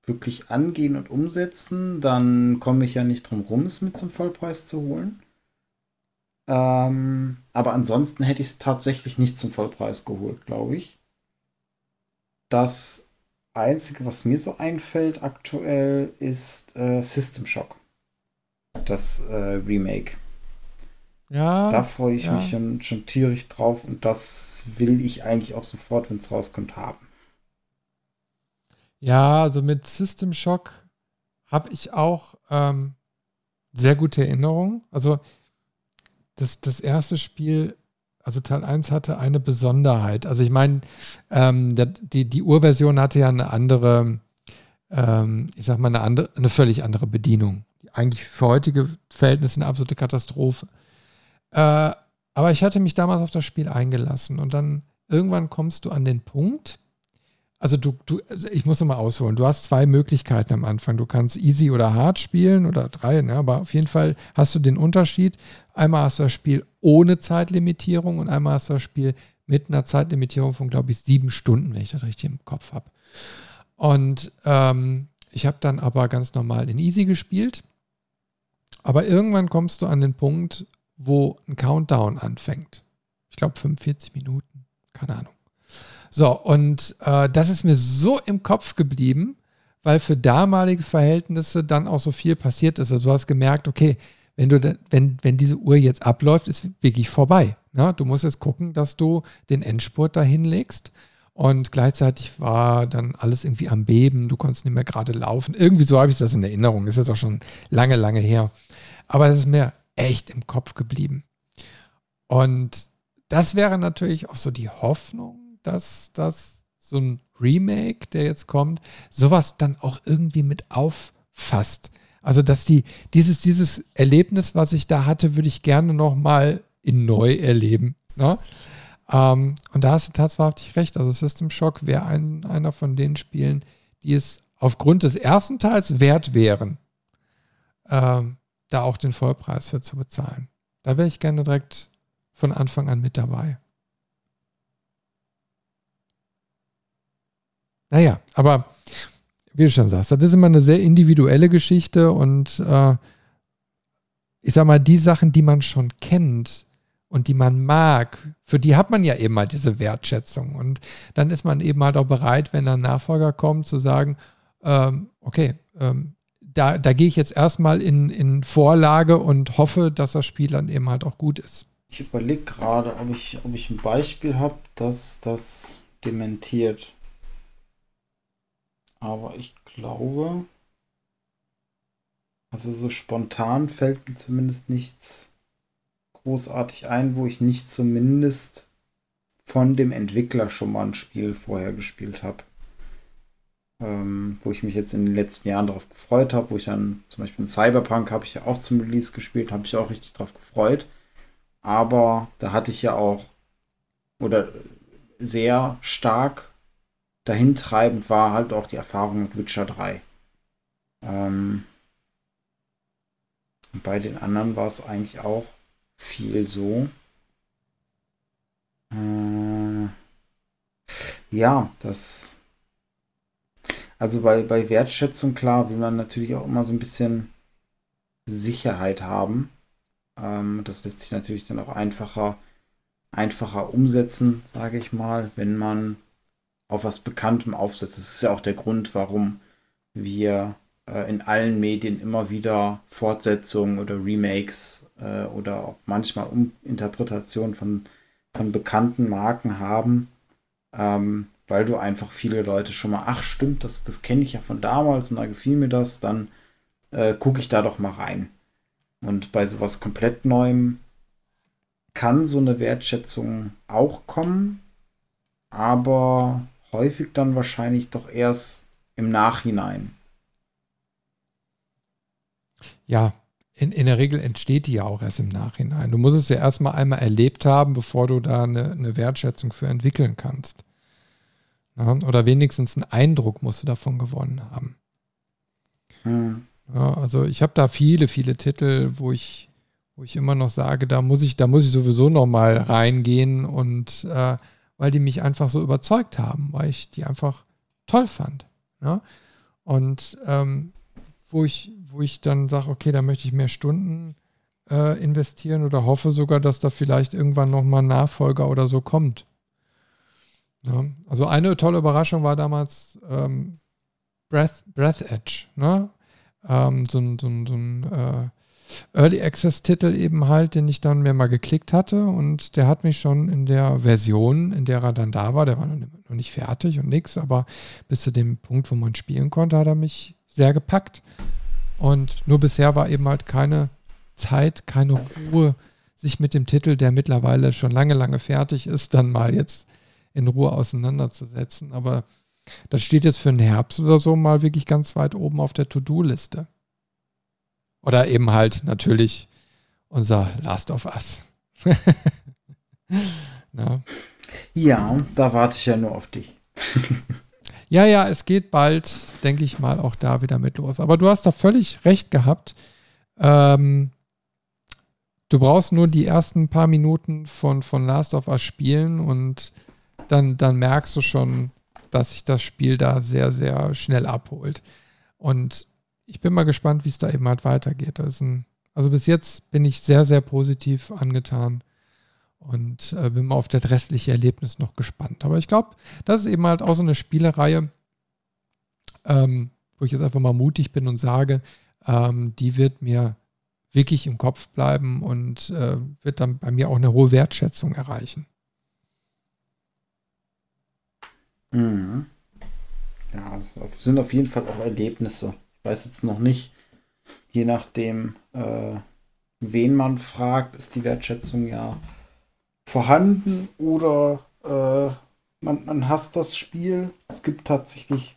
wirklich angehen und umsetzen, dann komme ich ja nicht drum rum, es mit zum Vollpreis zu holen. Ähm, aber ansonsten hätte ich es tatsächlich nicht zum Vollpreis geholt, glaube ich. Das Einzige, was mir so einfällt aktuell, ist äh, System Shock. Das äh, Remake. Ja. Da freue ich ja. mich schon, schon tierisch drauf und das will ich eigentlich auch sofort, wenn es rauskommt, haben. Ja, also mit System Shock habe ich auch ähm, sehr gute Erinnerungen. Also das, das erste Spiel, also Teil 1 hatte eine Besonderheit. Also ich meine, ähm, die, die Urversion hatte ja eine andere, ähm, ich sag mal, eine, andere, eine völlig andere Bedienung. Eigentlich für heutige Verhältnisse eine absolute Katastrophe. Äh, aber ich hatte mich damals auf das Spiel eingelassen und dann irgendwann kommst du an den Punkt, also du, du, ich muss nochmal ausholen. Du hast zwei Möglichkeiten am Anfang. Du kannst easy oder hard spielen oder drei, ne? aber auf jeden Fall hast du den Unterschied. Einmal hast du das Spiel ohne Zeitlimitierung und einmal hast du das Spiel mit einer Zeitlimitierung von, glaube ich, sieben Stunden, wenn ich das richtig im Kopf habe. Und ähm, ich habe dann aber ganz normal in easy gespielt. Aber irgendwann kommst du an den Punkt, wo ein Countdown anfängt. Ich glaube 45 Minuten, keine Ahnung. So, und äh, das ist mir so im Kopf geblieben, weil für damalige Verhältnisse dann auch so viel passiert ist. Also du hast gemerkt, okay, wenn du da, wenn, wenn diese Uhr jetzt abläuft, ist wirklich vorbei. Ne? Du musst jetzt gucken, dass du den Endspurt dahin legst. Und gleichzeitig war dann alles irgendwie am Beben, du konntest nicht mehr gerade laufen. Irgendwie so habe ich das in Erinnerung. Ist jetzt auch schon lange, lange her. Aber das ist mir echt im Kopf geblieben. Und das wäre natürlich auch so die Hoffnung, dass das so ein Remake, der jetzt kommt, sowas dann auch irgendwie mit auffasst. Also, dass die, dieses, dieses Erlebnis, was ich da hatte, würde ich gerne nochmal in neu erleben. Ne? Ähm, und da hast du tatsächlich recht. Also, System Shock wäre ein, einer von den Spielen, die es aufgrund des ersten Teils wert wären, ähm, da auch den Vollpreis für zu bezahlen. Da wäre ich gerne direkt von Anfang an mit dabei. Naja, aber wie du schon sagst, das ist immer eine sehr individuelle Geschichte und äh, ich sag mal, die Sachen, die man schon kennt und die man mag, für die hat man ja eben halt diese Wertschätzung. Und dann ist man eben halt auch bereit, wenn ein Nachfolger kommt, zu sagen, ähm, okay, ähm, da, da gehe ich jetzt erstmal in, in Vorlage und hoffe, dass das Spiel dann eben halt auch gut ist. Ich überlege gerade, ob ich, ob ich ein Beispiel habe, das das dementiert. Aber ich glaube, also so spontan fällt mir zumindest nichts großartig ein, wo ich nicht zumindest von dem Entwickler schon mal ein Spiel vorher gespielt habe. Ähm, wo ich mich jetzt in den letzten Jahren darauf gefreut habe, wo ich dann zum Beispiel in Cyberpunk habe ich ja auch zum Release gespielt, habe ich auch richtig darauf gefreut. Aber da hatte ich ja auch oder sehr stark dahintreibend war halt auch die Erfahrung mit Witcher 3. Ähm, bei den anderen war es eigentlich auch viel so. Äh, ja, das. Also bei, bei Wertschätzung, klar, will man natürlich auch immer so ein bisschen Sicherheit haben. Ähm, das lässt sich natürlich dann auch einfacher, einfacher umsetzen, sage ich mal, wenn man auf was Bekanntem aufsetzt. Das ist ja auch der Grund, warum wir äh, in allen Medien immer wieder Fortsetzungen oder Remakes äh, oder auch manchmal Uminterpretationen von, von bekannten Marken haben, ähm, weil du einfach viele Leute schon mal, ach stimmt, das, das kenne ich ja von damals und da gefiel mir das, dann äh, gucke ich da doch mal rein. Und bei sowas komplett Neuem kann so eine Wertschätzung auch kommen, aber häufig dann wahrscheinlich doch erst im Nachhinein. Ja, in, in der Regel entsteht die ja auch erst im Nachhinein. Du musst es ja erstmal einmal erlebt haben, bevor du da eine, eine Wertschätzung für entwickeln kannst. Ja, oder wenigstens einen Eindruck musst du davon gewonnen haben. Hm. Ja, also ich habe da viele, viele Titel, wo ich, wo ich immer noch sage, da muss ich, da muss ich sowieso noch mal reingehen und äh, weil die mich einfach so überzeugt haben, weil ich die einfach toll fand. Ja? Und ähm, wo, ich, wo ich dann sage, okay, da möchte ich mehr Stunden äh, investieren oder hoffe sogar, dass da vielleicht irgendwann nochmal ein Nachfolger oder so kommt. Ja? Also eine tolle Überraschung war damals ähm, Breath, Breath Edge. Ne? Ähm, so ein, so ein, so ein äh, Early Access Titel eben halt, den ich dann mir mal geklickt hatte und der hat mich schon in der Version, in der er dann da war, der war noch nicht fertig und nichts, aber bis zu dem Punkt, wo man spielen konnte, hat er mich sehr gepackt. Und nur bisher war eben halt keine Zeit, keine Ruhe, sich mit dem Titel, der mittlerweile schon lange, lange fertig ist, dann mal jetzt in Ruhe auseinanderzusetzen. Aber das steht jetzt für den Herbst oder so mal wirklich ganz weit oben auf der To-Do-Liste. Oder eben halt natürlich unser Last of Us. ja, da warte ich ja nur auf dich. ja, ja, es geht bald, denke ich mal, auch da wieder mit los. Aber du hast da völlig recht gehabt. Ähm, du brauchst nur die ersten paar Minuten von, von Last of Us spielen und dann, dann merkst du schon, dass sich das Spiel da sehr, sehr schnell abholt. Und ich bin mal gespannt, wie es da eben halt weitergeht. Ein, also bis jetzt bin ich sehr, sehr positiv angetan und äh, bin mal auf das restliche Erlebnis noch gespannt. Aber ich glaube, das ist eben halt auch so eine Spielereihe, ähm, wo ich jetzt einfach mal mutig bin und sage, ähm, die wird mir wirklich im Kopf bleiben und äh, wird dann bei mir auch eine hohe Wertschätzung erreichen. Mhm. Ja, es sind auf jeden Fall auch Erlebnisse weiß jetzt noch nicht, je nachdem, äh, wen man fragt, ist die Wertschätzung ja vorhanden oder äh, man, man hasst das Spiel. Es gibt tatsächlich,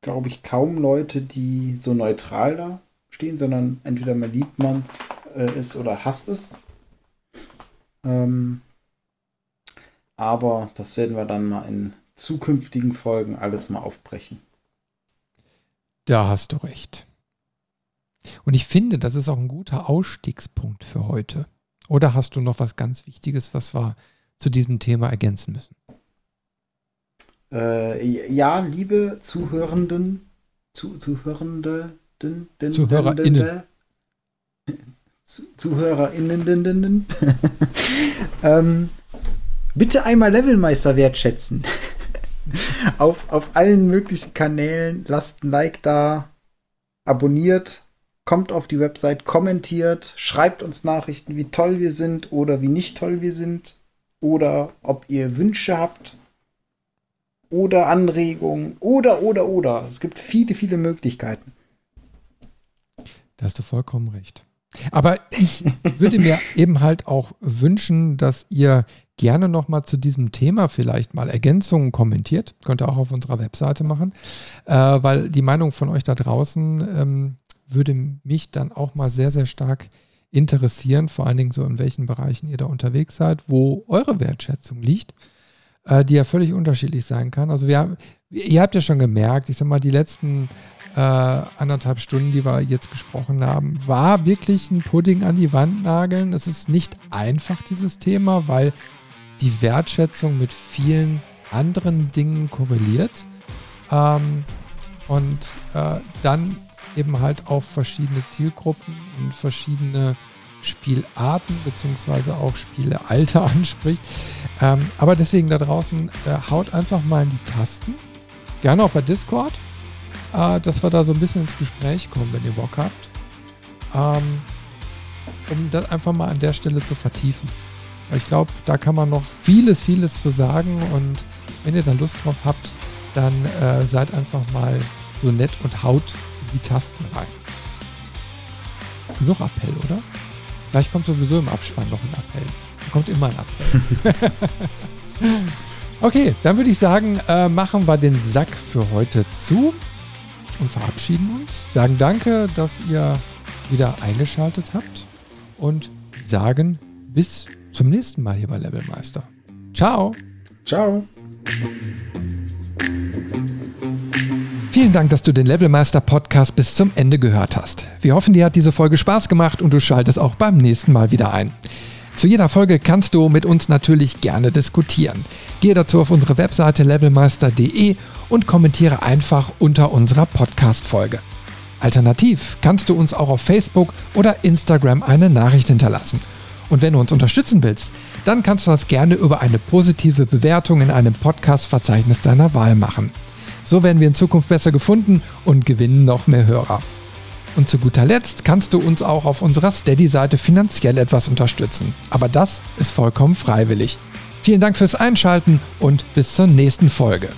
glaube ich, kaum Leute, die so neutral da stehen, sondern entweder man liebt man äh, es oder hasst es. Ähm, aber das werden wir dann mal in zukünftigen Folgen alles mal aufbrechen. Da hast du recht. Und ich finde, das ist auch ein guter Ausstiegspunkt für heute. Oder hast du noch was ganz Wichtiges, was wir zu diesem Thema ergänzen müssen? Äh, ja, liebe Zuhörenden, zu, Zuhörende, din, din, ZuhörerInnen. ZuhörerInnen. ähm, bitte einmal Levelmeister wertschätzen. auf, auf allen möglichen Kanälen. Lasst ein Like da, abonniert, kommt auf die Website, kommentiert, schreibt uns Nachrichten, wie toll wir sind oder wie nicht toll wir sind. Oder ob ihr Wünsche habt oder Anregungen oder, oder, oder. Es gibt viele, viele Möglichkeiten. Da hast du vollkommen recht. Aber ich würde mir eben halt auch wünschen, dass ihr gerne nochmal zu diesem Thema vielleicht mal Ergänzungen kommentiert. Könnt ihr auch auf unserer Webseite machen, äh, weil die Meinung von euch da draußen ähm, würde mich dann auch mal sehr, sehr stark interessieren, vor allen Dingen so in welchen Bereichen ihr da unterwegs seid, wo eure Wertschätzung liegt, äh, die ja völlig unterschiedlich sein kann. Also wir haben, ihr habt ja schon gemerkt, ich sag mal, die letzten äh, anderthalb Stunden, die wir jetzt gesprochen haben, war wirklich ein Pudding an die Wand nageln. Es ist nicht einfach, dieses Thema, weil die Wertschätzung mit vielen anderen Dingen korreliert. Ähm, und äh, dann eben halt auf verschiedene Zielgruppen und verschiedene Spielarten beziehungsweise auch Spielealter anspricht. Ähm, aber deswegen da draußen, äh, haut einfach mal in die Tasten. Gerne auch bei Discord äh, dass wir da so ein bisschen ins Gespräch kommen, wenn ihr Bock habt. Ähm, um das einfach mal an der Stelle zu vertiefen. Ich glaube, da kann man noch vieles, vieles zu sagen und wenn ihr da Lust drauf habt, dann äh, seid einfach mal so nett und haut die Tasten rein. Genug Appell, oder? Gleich kommt sowieso im Abspann noch ein Appell. Da kommt immer ein Appell. okay, dann würde ich sagen, äh, machen wir den Sack für heute zu und verabschieden uns. Sagen danke, dass ihr wieder eingeschaltet habt und sagen bis zum nächsten Mal hier bei Levelmeister. Ciao. Ciao. Vielen Dank, dass du den Levelmeister Podcast bis zum Ende gehört hast. Wir hoffen, dir hat diese Folge Spaß gemacht und du schaltest auch beim nächsten Mal wieder ein. Zu jeder Folge kannst du mit uns natürlich gerne diskutieren. Gehe dazu auf unsere Webseite levelmeister.de und kommentiere einfach unter unserer Podcast-Folge. Alternativ kannst du uns auch auf Facebook oder Instagram eine Nachricht hinterlassen. Und wenn du uns unterstützen willst, dann kannst du das gerne über eine positive Bewertung in einem Podcast-Verzeichnis deiner Wahl machen. So werden wir in Zukunft besser gefunden und gewinnen noch mehr Hörer. Und zu guter Letzt kannst du uns auch auf unserer Steady-Seite finanziell etwas unterstützen. Aber das ist vollkommen freiwillig. Vielen Dank fürs Einschalten und bis zur nächsten Folge.